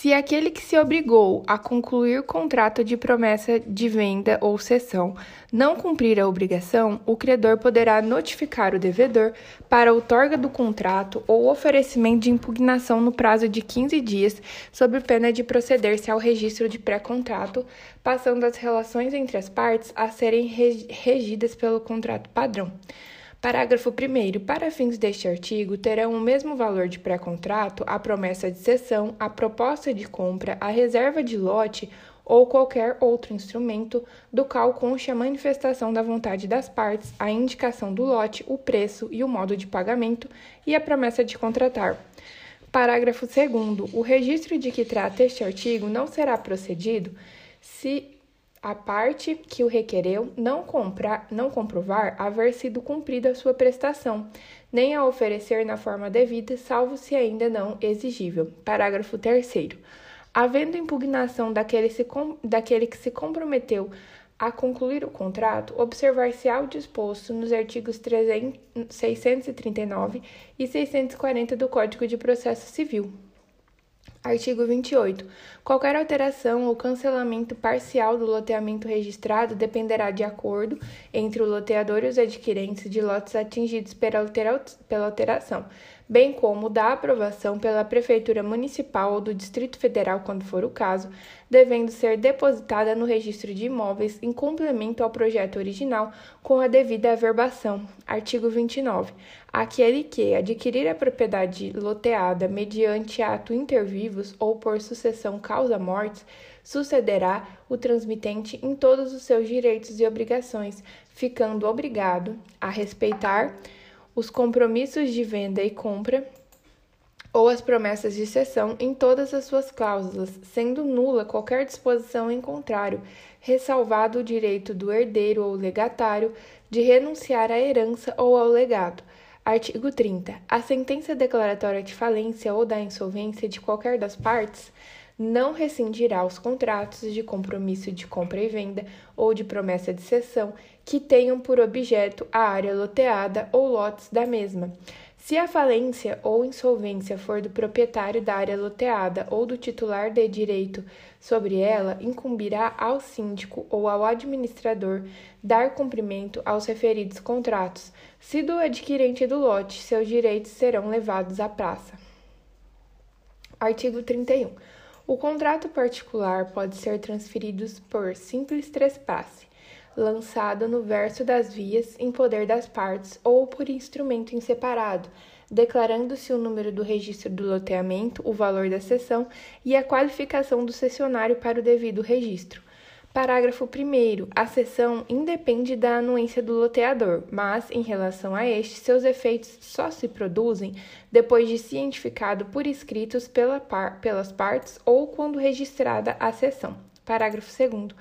Se aquele que se obrigou a concluir o contrato de promessa de venda ou cessão não cumprir a obrigação, o credor poderá notificar o devedor para outorga do contrato ou oferecimento de impugnação no prazo de 15 dias, sob pena de proceder-se ao registro de pré-contrato, passando as relações entre as partes a serem regidas pelo contrato padrão. Parágrafo 1. Para fins deste artigo, terão o mesmo valor de pré-contrato a promessa de cessão, a proposta de compra, a reserva de lote ou qualquer outro instrumento do qual conste a manifestação da vontade das partes, a indicação do lote, o preço e o modo de pagamento e a promessa de contratar. Parágrafo 2. O registro de que trata este artigo não será procedido se a parte que o requereu não, comprar, não comprovar haver sido cumprida a sua prestação, nem a oferecer na forma devida, salvo se ainda não exigível. Parágrafo 3. Havendo impugnação daquele, se, daquele que se comprometeu a concluir o contrato, observar-se-á o disposto nos artigos 300, 639 e 640 do Código de Processo Civil. Artigo 28. Qualquer alteração ou cancelamento parcial do loteamento registrado dependerá de acordo entre o loteador e os adquirentes de lotes atingidos pela alteração, bem como da aprovação pela Prefeitura Municipal ou do Distrito Federal, quando for o caso, devendo ser depositada no registro de imóveis em complemento ao projeto original com a devida averbação. Artigo 29. Aquele que adquirir a propriedade loteada mediante ato inter vivos ou por sucessão causa-mortes, sucederá o transmitente em todos os seus direitos e obrigações, ficando obrigado a respeitar os compromissos de venda e compra ou as promessas de cessão em todas as suas cláusulas, sendo nula qualquer disposição em contrário, ressalvado o direito do herdeiro ou legatário de renunciar à herança ou ao legado. Artigo 30. A sentença declaratória de falência ou da insolvência de qualquer das partes não rescindirá os contratos de compromisso de compra e venda ou de promessa de cessão que tenham por objeto a área loteada ou lotes da mesma. Se a falência ou insolvência for do proprietário da área loteada ou do titular de direito sobre ela, incumbirá ao síndico ou ao administrador dar cumprimento aos referidos contratos. Se do adquirente do lote, seus direitos serão levados à praça. Artigo 31. O contrato particular pode ser transferido por simples trespasse, lançado no verso das vias em poder das partes ou por instrumento em separado, declarando-se o número do registro do loteamento, o valor da cessão e a qualificação do cessionário para o devido registro. Parágrafo 1. A cessão independe da anuência do loteador, mas, em relação a este, seus efeitos só se produzem depois de cientificado por escritos pela par, pelas partes ou quando registrada a cessão. Parágrafo 2.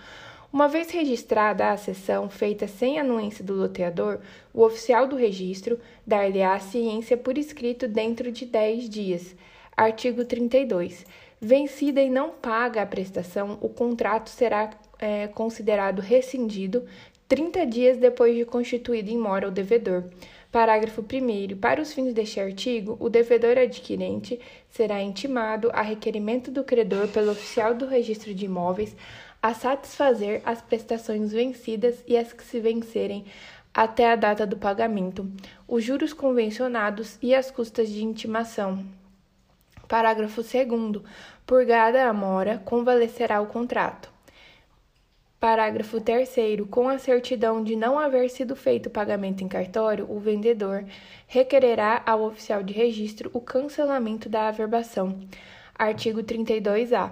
Uma vez registrada a cessão feita sem anuência do loteador, o oficial do registro dar-lhe-á ciência por escrito dentro de 10 dias. Artigo 32. Vencida e não paga a prestação, o contrato será é, considerado rescindido 30 dias depois de constituído em mora o devedor. Parágrafo 1. Para os fins deste artigo, o devedor adquirente será intimado, a requerimento do credor pelo oficial do registro de imóveis, a satisfazer as prestações vencidas e as que se vencerem até a data do pagamento, os juros convencionados e as custas de intimação. Parágrafo 2. Purgada a mora, convalescerá o contrato. Parágrafo 3. Com a certidão de não haver sido feito o pagamento em cartório, o vendedor requererá ao oficial de registro o cancelamento da averbação. Artigo 32-A.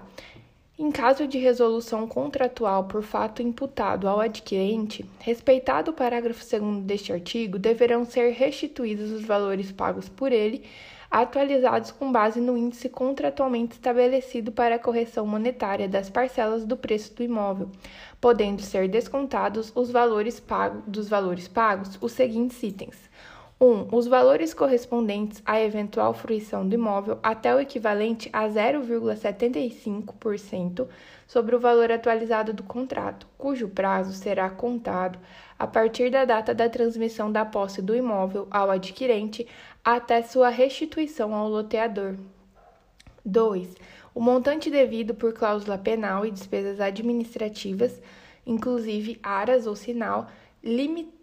Em caso de resolução contratual por fato imputado ao adquirente, respeitado o parágrafo 2 deste artigo, deverão ser restituídos os valores pagos por ele atualizados com base no índice contratualmente estabelecido para a correção monetária das parcelas do preço do imóvel, podendo ser descontados os valores pagos dos valores pagos os seguintes itens: 1. Um, os valores correspondentes à eventual fruição do imóvel até o equivalente a 0,75% sobre o valor atualizado do contrato, cujo prazo será contado a partir da data da transmissão da posse do imóvel ao adquirente até sua restituição ao loteador. 2. O montante devido por cláusula penal e despesas administrativas, inclusive aras ou sinal, limitado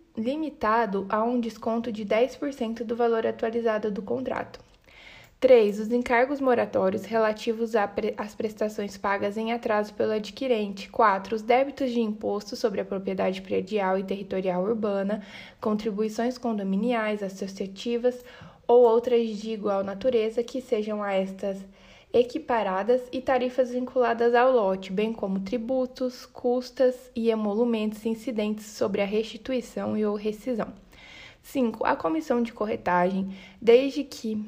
a um desconto de 10% do valor atualizado do contrato. 3. Os encargos moratórios relativos às prestações pagas em atraso pelo adquirente. 4. Os débitos de imposto sobre a propriedade predial e territorial urbana, contribuições condominiais, associativas ou outras de igual natureza que sejam a estas equiparadas e tarifas vinculadas ao lote, bem como tributos, custas e emolumentos incidentes sobre a restituição e ou rescisão. 5. A comissão de corretagem, desde que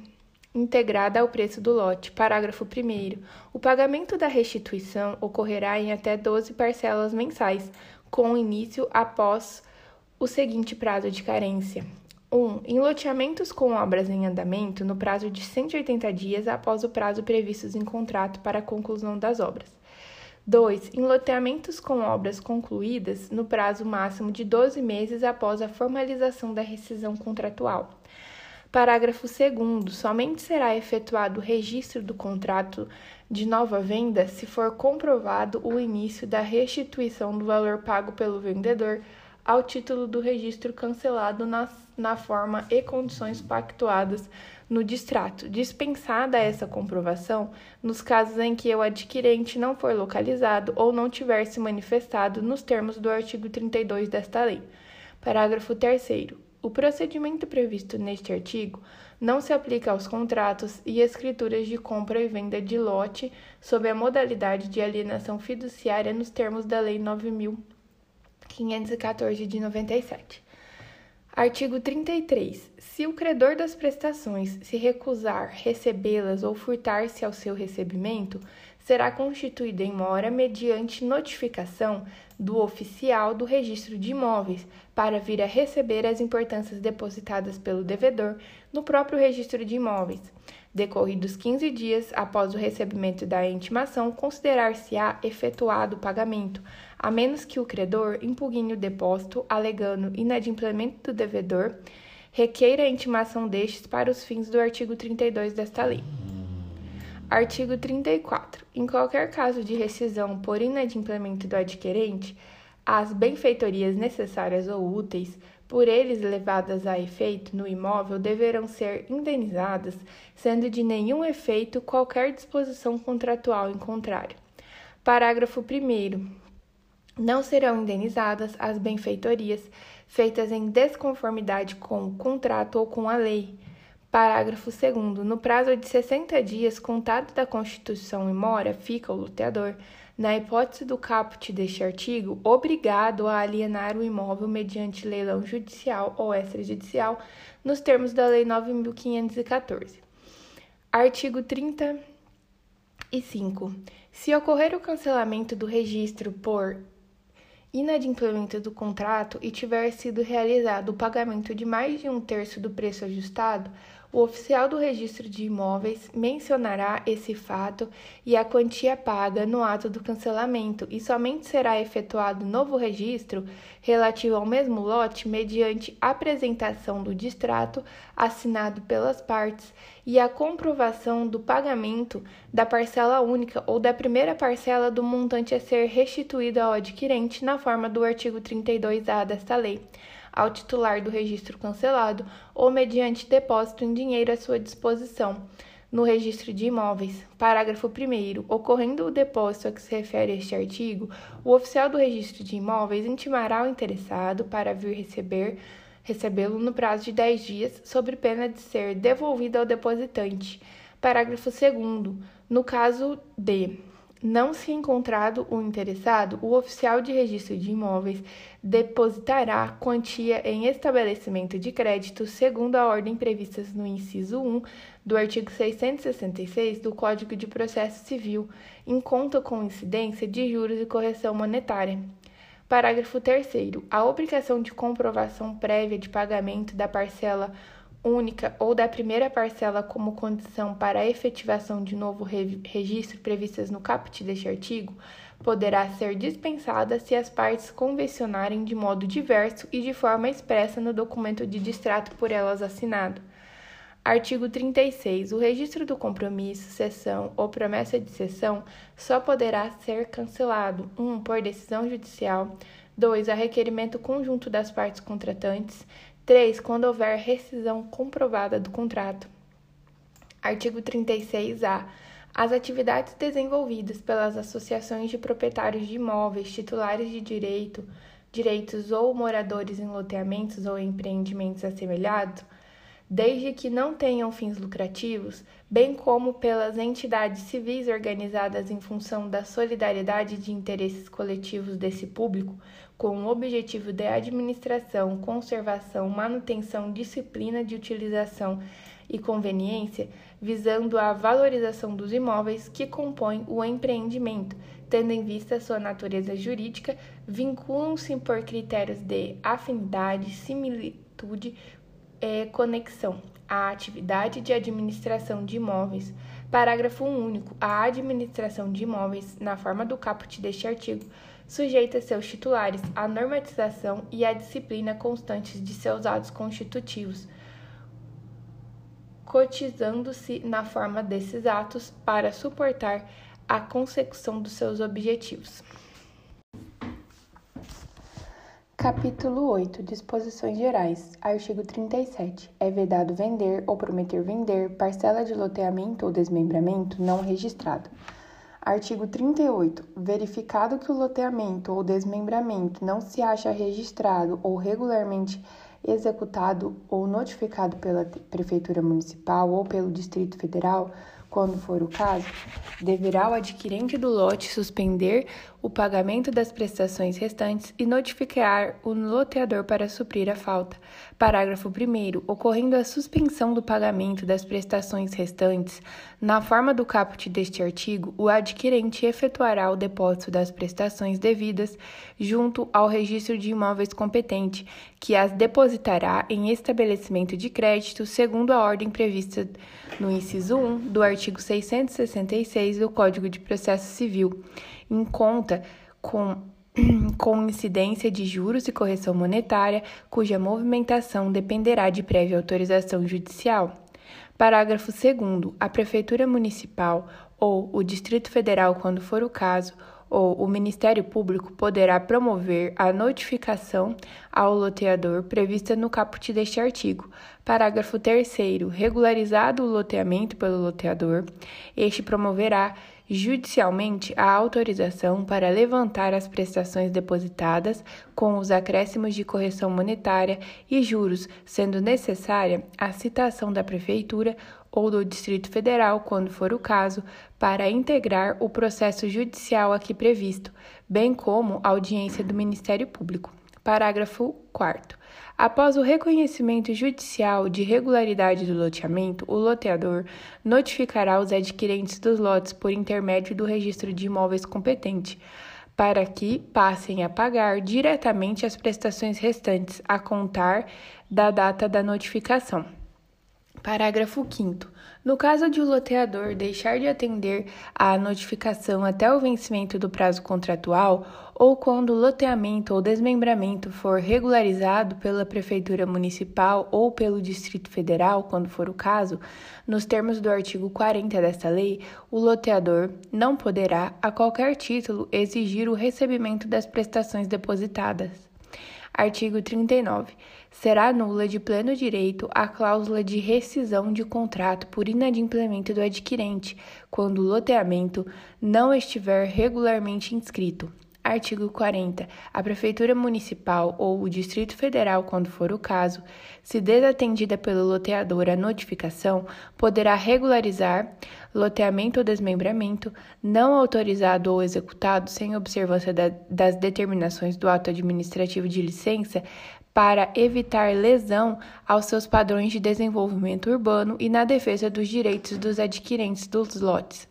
integrada ao preço do lote. Parágrafo 1. O pagamento da restituição ocorrerá em até 12 parcelas mensais, com início após o seguinte prazo de carência: 1. Um, em loteamentos com obras em andamento, no prazo de 180 dias após o prazo previsto em contrato para a conclusão das obras. 2. Em loteamentos com obras concluídas, no prazo máximo de 12 meses após a formalização da rescisão contratual. Parágrafo 2. Somente será efetuado o registro do contrato de nova venda se for comprovado o início da restituição do valor pago pelo vendedor ao título do registro cancelado na, na forma e condições pactuadas no distrato, dispensada essa comprovação nos casos em que o adquirente não for localizado ou não tiver se manifestado nos termos do artigo 32 desta lei. Parágrafo 3. O procedimento previsto neste artigo não se aplica aos contratos e escrituras de compra e venda de lote sob a modalidade de alienação fiduciária nos termos da Lei 9.514 de 97. Artigo 33. Se o credor das prestações se recusar recebê-las ou furtar-se ao seu recebimento, será constituída em mora mediante notificação do oficial do registro de imóveis para vir a receber as importâncias depositadas pelo devedor no próprio registro de imóveis. Decorridos 15 dias após o recebimento da intimação, considerar-se-á efetuado o pagamento, a menos que o credor impugne o depósito, alegando inadimplemento do devedor, requeira a intimação destes para os fins do artigo 32 desta lei. Artigo 34. Em qualquer caso de rescisão por inadimplemento do adquirente, as benfeitorias necessárias ou úteis por eles levadas a efeito no imóvel deverão ser indenizadas, sendo de nenhum efeito qualquer disposição contratual em contrário. Parágrafo 1 não serão indenizadas as benfeitorias feitas em desconformidade com o contrato ou com a lei. Parágrafo 2. No prazo de 60 dias contado da constituição e mora, fica o loteador, na hipótese do caput deste artigo, obrigado a alienar o imóvel mediante leilão judicial ou extrajudicial, nos termos da Lei 9.514. Artigo 35. Se ocorrer o cancelamento do registro por inadimplemento do contrato e tiver sido realizado o pagamento de mais de um terço do preço ajustado, o oficial do registro de imóveis mencionará esse fato e a quantia paga no ato do cancelamento, e somente será efetuado novo registro relativo ao mesmo lote mediante apresentação do distrato assinado pelas partes e a comprovação do pagamento da parcela única ou da primeira parcela do montante a ser restituído ao adquirente na forma do artigo 32A desta lei ao titular do registro cancelado ou mediante depósito em dinheiro à sua disposição no registro de imóveis. Parágrafo 1. Ocorrendo o depósito a que se refere este artigo, o oficial do registro de imóveis intimará o interessado para vir receber recebê-lo no prazo de 10 dias, sob pena de ser devolvido ao depositante. Parágrafo 2. No caso de não se encontrado o interessado, o oficial de registro de imóveis depositará quantia em estabelecimento de crédito segundo a ordem prevista no inciso 1 do artigo 666 do Código de Processo Civil, em conta com incidência de juros e correção monetária. Parágrafo 3. A obrigação de comprovação prévia de pagamento da parcela única ou da primeira parcela como condição para a efetivação de novo registro previstas no caput deste artigo poderá ser dispensada se as partes convencionarem de modo diverso e de forma expressa no documento de distrato por elas assinado. Artigo 36. O registro do compromisso, cessão ou promessa de cessão só poderá ser cancelado: 1. Um, por decisão judicial. 2. A requerimento conjunto das partes contratantes. 3. Quando houver rescisão comprovada do contrato. Artigo 36-A. As atividades desenvolvidas pelas associações de proprietários de imóveis, titulares de direito, direitos ou moradores em loteamentos ou empreendimentos assemelhados, desde que não tenham fins lucrativos, bem como pelas entidades civis organizadas em função da solidariedade de interesses coletivos desse público, com o objetivo de administração, conservação, manutenção, disciplina de utilização e conveniência, visando a valorização dos imóveis que compõem o empreendimento, tendo em vista sua natureza jurídica, vinculam-se por critérios de afinidade, similitude e conexão à atividade de administração de imóveis. Parágrafo único. A administração de imóveis, na forma do caput deste artigo, sujeita seus titulares à normatização e à disciplina constantes de seus atos constitutivos, cotizando-se na forma desses atos para suportar a consecução dos seus objetivos. Capítulo 8 Disposições Gerais. Artigo 37. É vedado vender ou prometer vender parcela de loteamento ou desmembramento não registrado. Artigo 38. Verificado que o loteamento ou desmembramento não se acha registrado ou regularmente executado ou notificado pela Prefeitura Municipal ou pelo Distrito Federal, quando for o caso, deverá o adquirente do lote suspender o pagamento das prestações restantes e notificar o loteador para suprir a falta. Parágrafo 1. Ocorrendo a suspensão do pagamento das prestações restantes, na forma do caput deste artigo, o adquirente efetuará o depósito das prestações devidas junto ao registro de imóveis competente, que as depositará em estabelecimento de crédito segundo a ordem prevista no inciso 1 do artigo 666 do Código de Processo Civil em conta com com incidência de juros e correção monetária, cuja movimentação dependerá de prévia autorização judicial. Parágrafo 2. A Prefeitura Municipal ou o Distrito Federal, quando for o caso, ou o Ministério Público poderá promover a notificação ao loteador prevista no caput deste artigo. Parágrafo 3. Regularizado o loteamento pelo loteador, este promoverá judicialmente a autorização para levantar as prestações depositadas com os acréscimos de correção monetária e juros, sendo necessária a citação da Prefeitura ou do Distrito Federal, quando for o caso, para integrar o processo judicial aqui previsto, bem como audiência do Ministério Público. Parágrafo 4. Após o reconhecimento judicial de regularidade do loteamento, o loteador notificará os adquirentes dos lotes por intermédio do registro de imóveis competente, para que passem a pagar diretamente as prestações restantes a contar da data da notificação. Parágrafo 5. No caso de o loteador deixar de atender à notificação até o vencimento do prazo contratual, ou quando o loteamento ou desmembramento for regularizado pela Prefeitura Municipal ou pelo Distrito Federal, quando for o caso, nos termos do artigo 40 desta lei, o loteador não poderá, a qualquer título, exigir o recebimento das prestações depositadas. Artigo 39. Será nula de pleno direito a cláusula de rescisão de contrato por inadimplemento do adquirente, quando o loteamento não estiver regularmente inscrito. Artigo 40. A Prefeitura Municipal ou o Distrito Federal, quando for o caso, se desatendida pelo loteador a notificação, poderá regularizar loteamento ou desmembramento não autorizado ou executado sem observância da, das determinações do ato administrativo de licença para evitar lesão aos seus padrões de desenvolvimento urbano e na defesa dos direitos dos adquirentes dos lotes.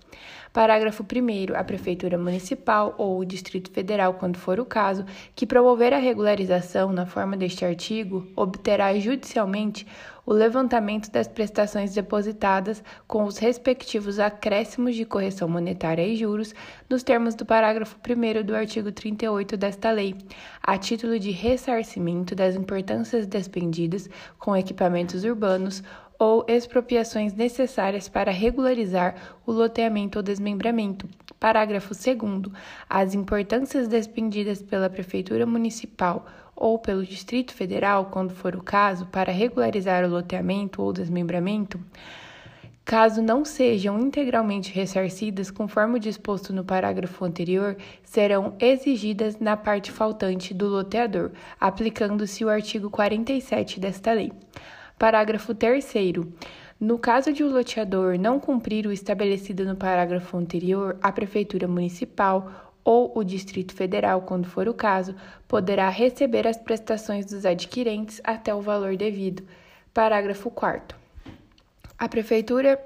Parágrafo 1. A Prefeitura Municipal ou o Distrito Federal, quando for o caso, que promover a regularização na forma deste artigo, obterá judicialmente o levantamento das prestações depositadas com os respectivos acréscimos de correção monetária e juros, nos termos do parágrafo 1 do artigo 38 desta lei, a título de ressarcimento das importâncias despendidas com equipamentos urbanos ou expropriações necessárias para regularizar o loteamento ou desmembramento. Parágrafo 2. As importâncias despendidas pela Prefeitura Municipal ou pelo Distrito Federal, quando for o caso, para regularizar o loteamento ou desmembramento, caso não sejam integralmente ressarcidas conforme o disposto no parágrafo anterior, serão exigidas na parte faltante do loteador, aplicando-se o artigo 47 desta lei. Parágrafo 3. No caso de o loteador não cumprir o estabelecido no parágrafo anterior, a Prefeitura Municipal ou o Distrito Federal, quando for o caso, poderá receber as prestações dos adquirentes até o valor devido. Parágrafo 4. A Prefeitura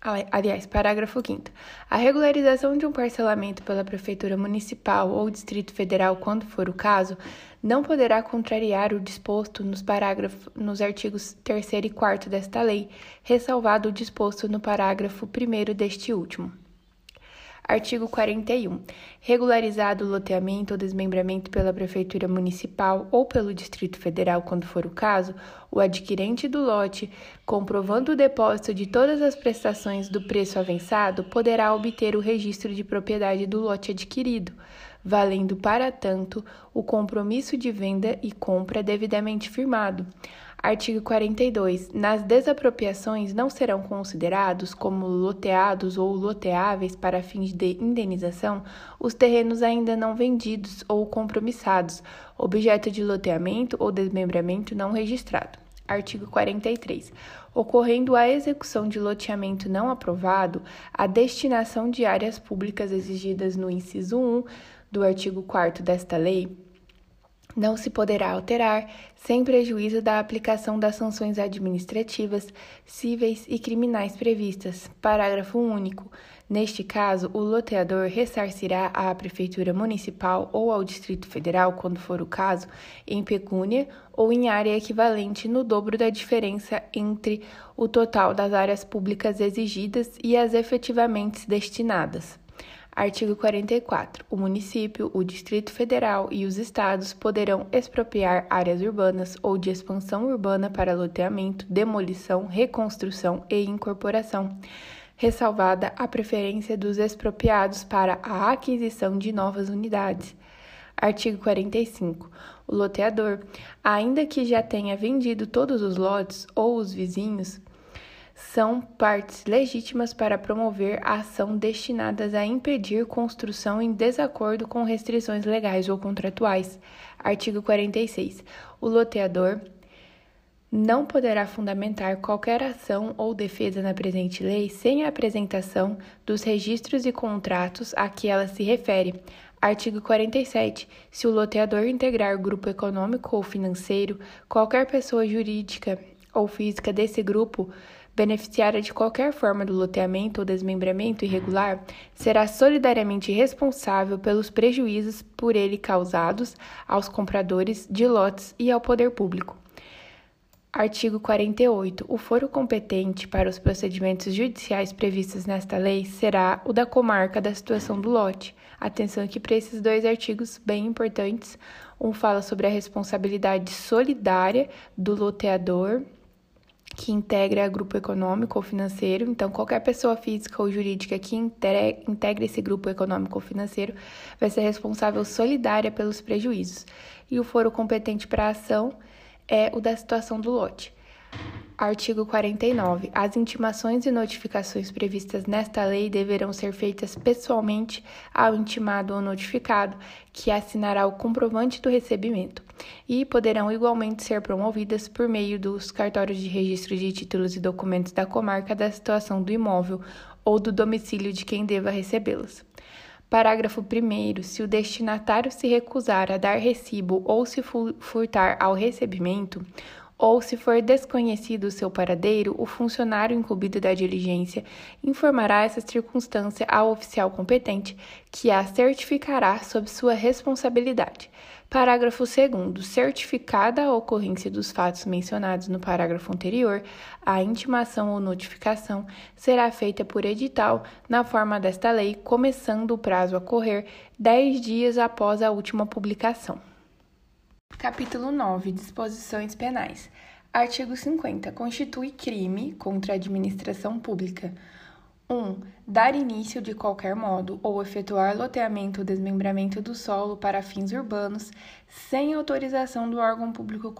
Aliás, parágrafo 5. A regularização de um parcelamento pela Prefeitura Municipal ou Distrito Federal, quando for o caso, não poderá contrariar o disposto nos parágrafos nos artigos 3 e 4 desta lei, ressalvado o disposto no parágrafo 1 deste último. Artigo 41. Regularizado o loteamento ou desmembramento pela Prefeitura Municipal ou pelo Distrito Federal, quando for o caso, o adquirente do lote, comprovando o depósito de todas as prestações do preço avançado, poderá obter o registro de propriedade do lote adquirido valendo para tanto o compromisso de venda e compra devidamente firmado. Artigo 42. Nas desapropriações não serão considerados como loteados ou loteáveis para fins de indenização os terrenos ainda não vendidos ou compromissados, objeto de loteamento ou desmembramento não registrado. Artigo 43. Ocorrendo a execução de loteamento não aprovado, a destinação de áreas públicas exigidas no inciso 1 do artigo 4 desta lei não se poderá alterar sem prejuízo da aplicação das sanções administrativas, cíveis e criminais previstas. Parágrafo único. Neste caso, o loteador ressarcirá à Prefeitura Municipal ou ao Distrito Federal, quando for o caso, em pecúnia ou em área equivalente no dobro da diferença entre o total das áreas públicas exigidas e as efetivamente destinadas. Artigo 44. O município, o Distrito Federal e os estados poderão expropriar áreas urbanas ou de expansão urbana para loteamento, demolição, reconstrução e incorporação, ressalvada a preferência dos expropriados para a aquisição de novas unidades. Artigo 45. O loteador, ainda que já tenha vendido todos os lotes ou os vizinhos, são partes legítimas para promover a ação destinadas a impedir construção em desacordo com restrições legais ou contratuais. Artigo 46. O loteador não poderá fundamentar qualquer ação ou defesa na presente lei sem a apresentação dos registros e contratos a que ela se refere. Artigo 47. Se o loteador integrar grupo econômico ou financeiro, qualquer pessoa jurídica ou física desse grupo beneficiária de qualquer forma do loteamento ou desmembramento irregular, será solidariamente responsável pelos prejuízos por ele causados aos compradores de lotes e ao poder público. Artigo 48. O foro competente para os procedimentos judiciais previstos nesta lei será o da comarca da situação do lote. Atenção aqui para esses dois artigos bem importantes. Um fala sobre a responsabilidade solidária do loteador que integra grupo econômico ou financeiro. Então, qualquer pessoa física ou jurídica que integra esse grupo econômico ou financeiro vai ser responsável solidária pelos prejuízos. E o foro competente para a ação é o da situação do lote. Artigo 49. As intimações e notificações previstas nesta lei deverão ser feitas pessoalmente ao intimado ou notificado, que assinará o comprovante do recebimento, e poderão igualmente ser promovidas por meio dos cartórios de registro de títulos e documentos da comarca da situação do imóvel ou do domicílio de quem deva recebê-las. Parágrafo 1. Se o destinatário se recusar a dar recibo ou se furtar ao recebimento, ou, se for desconhecido o seu paradeiro, o funcionário incumbido da diligência informará essa circunstância ao oficial competente, que a certificará sob sua responsabilidade. Parágrafo 2. Certificada a ocorrência dos fatos mencionados no parágrafo anterior, a intimação ou notificação será feita por edital na forma desta lei, começando o prazo a correr dez dias após a última publicação. Capítulo 9 Disposições Penais. Artigo 50. Constitui crime contra a administração pública. 1. Dar início de qualquer modo ou efetuar loteamento ou desmembramento do solo para fins urbanos sem autorização do órgão público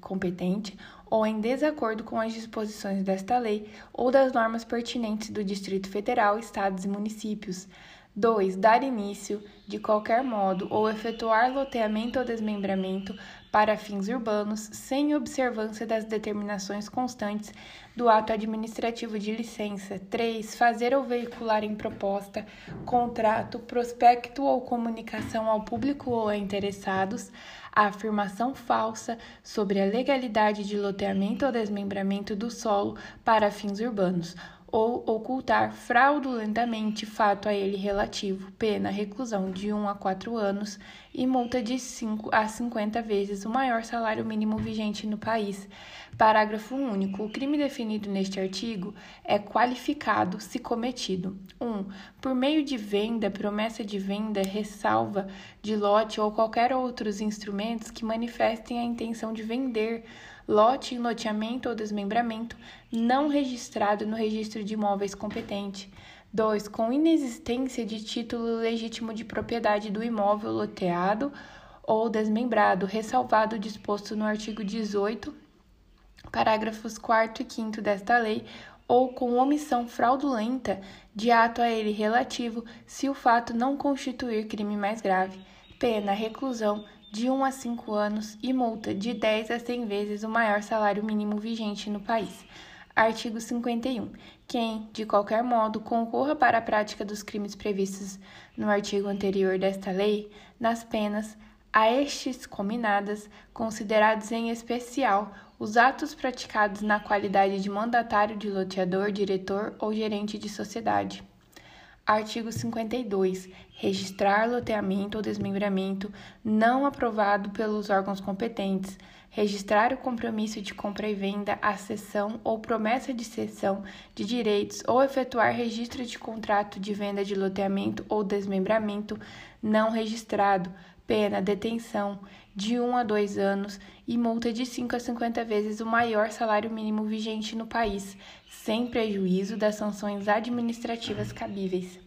competente ou em desacordo com as disposições desta lei ou das normas pertinentes do Distrito Federal, Estados e municípios. 2. Dar início, de qualquer modo, ou efetuar loteamento ou desmembramento para fins urbanos, sem observância das determinações constantes do ato administrativo de licença. 3. Fazer ou veicular em proposta, contrato, prospecto ou comunicação ao público ou a interessados a afirmação falsa sobre a legalidade de loteamento ou desmembramento do solo para fins urbanos ou ocultar fraudulentamente fato a ele relativo, pena reclusão de 1 a 4 anos e multa de 5 a 50 vezes o maior salário mínimo vigente no país. Parágrafo único. O crime definido neste artigo é qualificado se cometido: 1. Um, por meio de venda, promessa de venda, ressalva de lote ou qualquer outros instrumentos que manifestem a intenção de vender lote, loteamento ou desmembramento não registrado no registro de imóveis competente. 2. Com inexistência de título legítimo de propriedade do imóvel loteado ou desmembrado, ressalvado o disposto no artigo 18, parágrafos 4 e 5 desta lei, ou com omissão fraudulenta de ato a ele relativo, se o fato não constituir crime mais grave. Pena reclusão de 1 a 5 anos e multa de 10 a 100 vezes o maior salário mínimo vigente no país. Artigo 51. Quem, de qualquer modo, concorra para a prática dos crimes previstos no artigo anterior desta lei, nas penas a estes combinadas, considerados em especial os atos praticados na qualidade de mandatário de loteador, diretor ou gerente de sociedade. Artigo 52. Registrar loteamento ou desmembramento não aprovado pelos órgãos competentes. Registrar o compromisso de compra e venda, a cessão ou promessa de cessão de direitos ou efetuar registro de contrato de venda de loteamento ou desmembramento não registrado. Pena, detenção de 1 a 2 anos e multa de 5 a 50 vezes o maior salário mínimo vigente no país, sem prejuízo das sanções administrativas cabíveis.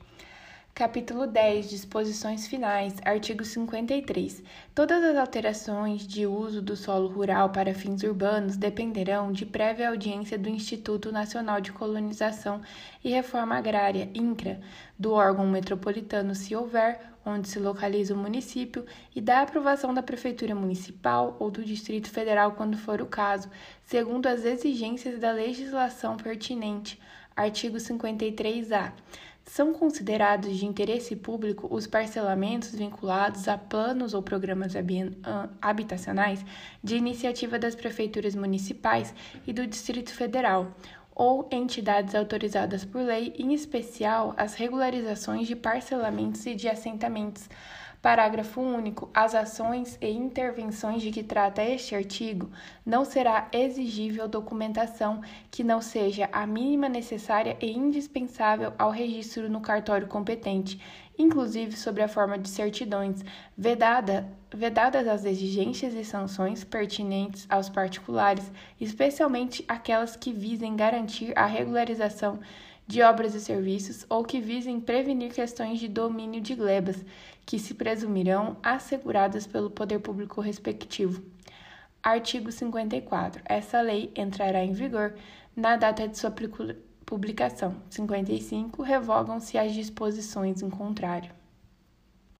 Capítulo 10 Disposições Finais, artigo 53. Todas as alterações de uso do solo rural para fins urbanos dependerão de prévia audiência do Instituto Nacional de Colonização e Reforma Agrária, INCRA, do órgão metropolitano, se houver, onde se localiza o município, e da aprovação da Prefeitura Municipal ou do Distrito Federal, quando for o caso, segundo as exigências da legislação pertinente. Artigo 53-A. São considerados de interesse público os parcelamentos vinculados a planos ou programas habitacionais de iniciativa das prefeituras municipais e do Distrito Federal, ou entidades autorizadas por lei, em especial as regularizações de parcelamentos e de assentamentos. Parágrafo único. As ações e intervenções de que trata este artigo não será exigível documentação que não seja a mínima necessária e indispensável ao registro no cartório competente, inclusive sobre a forma de certidões, vedada, vedadas as exigências e sanções pertinentes aos particulares, especialmente aquelas que visem garantir a regularização de obras e serviços ou que visem prevenir questões de domínio de glebas, que se presumirão asseguradas pelo poder público respectivo. Artigo 54. Essa lei entrará em vigor na data de sua publicação. 55. Revogam-se as disposições em contrário.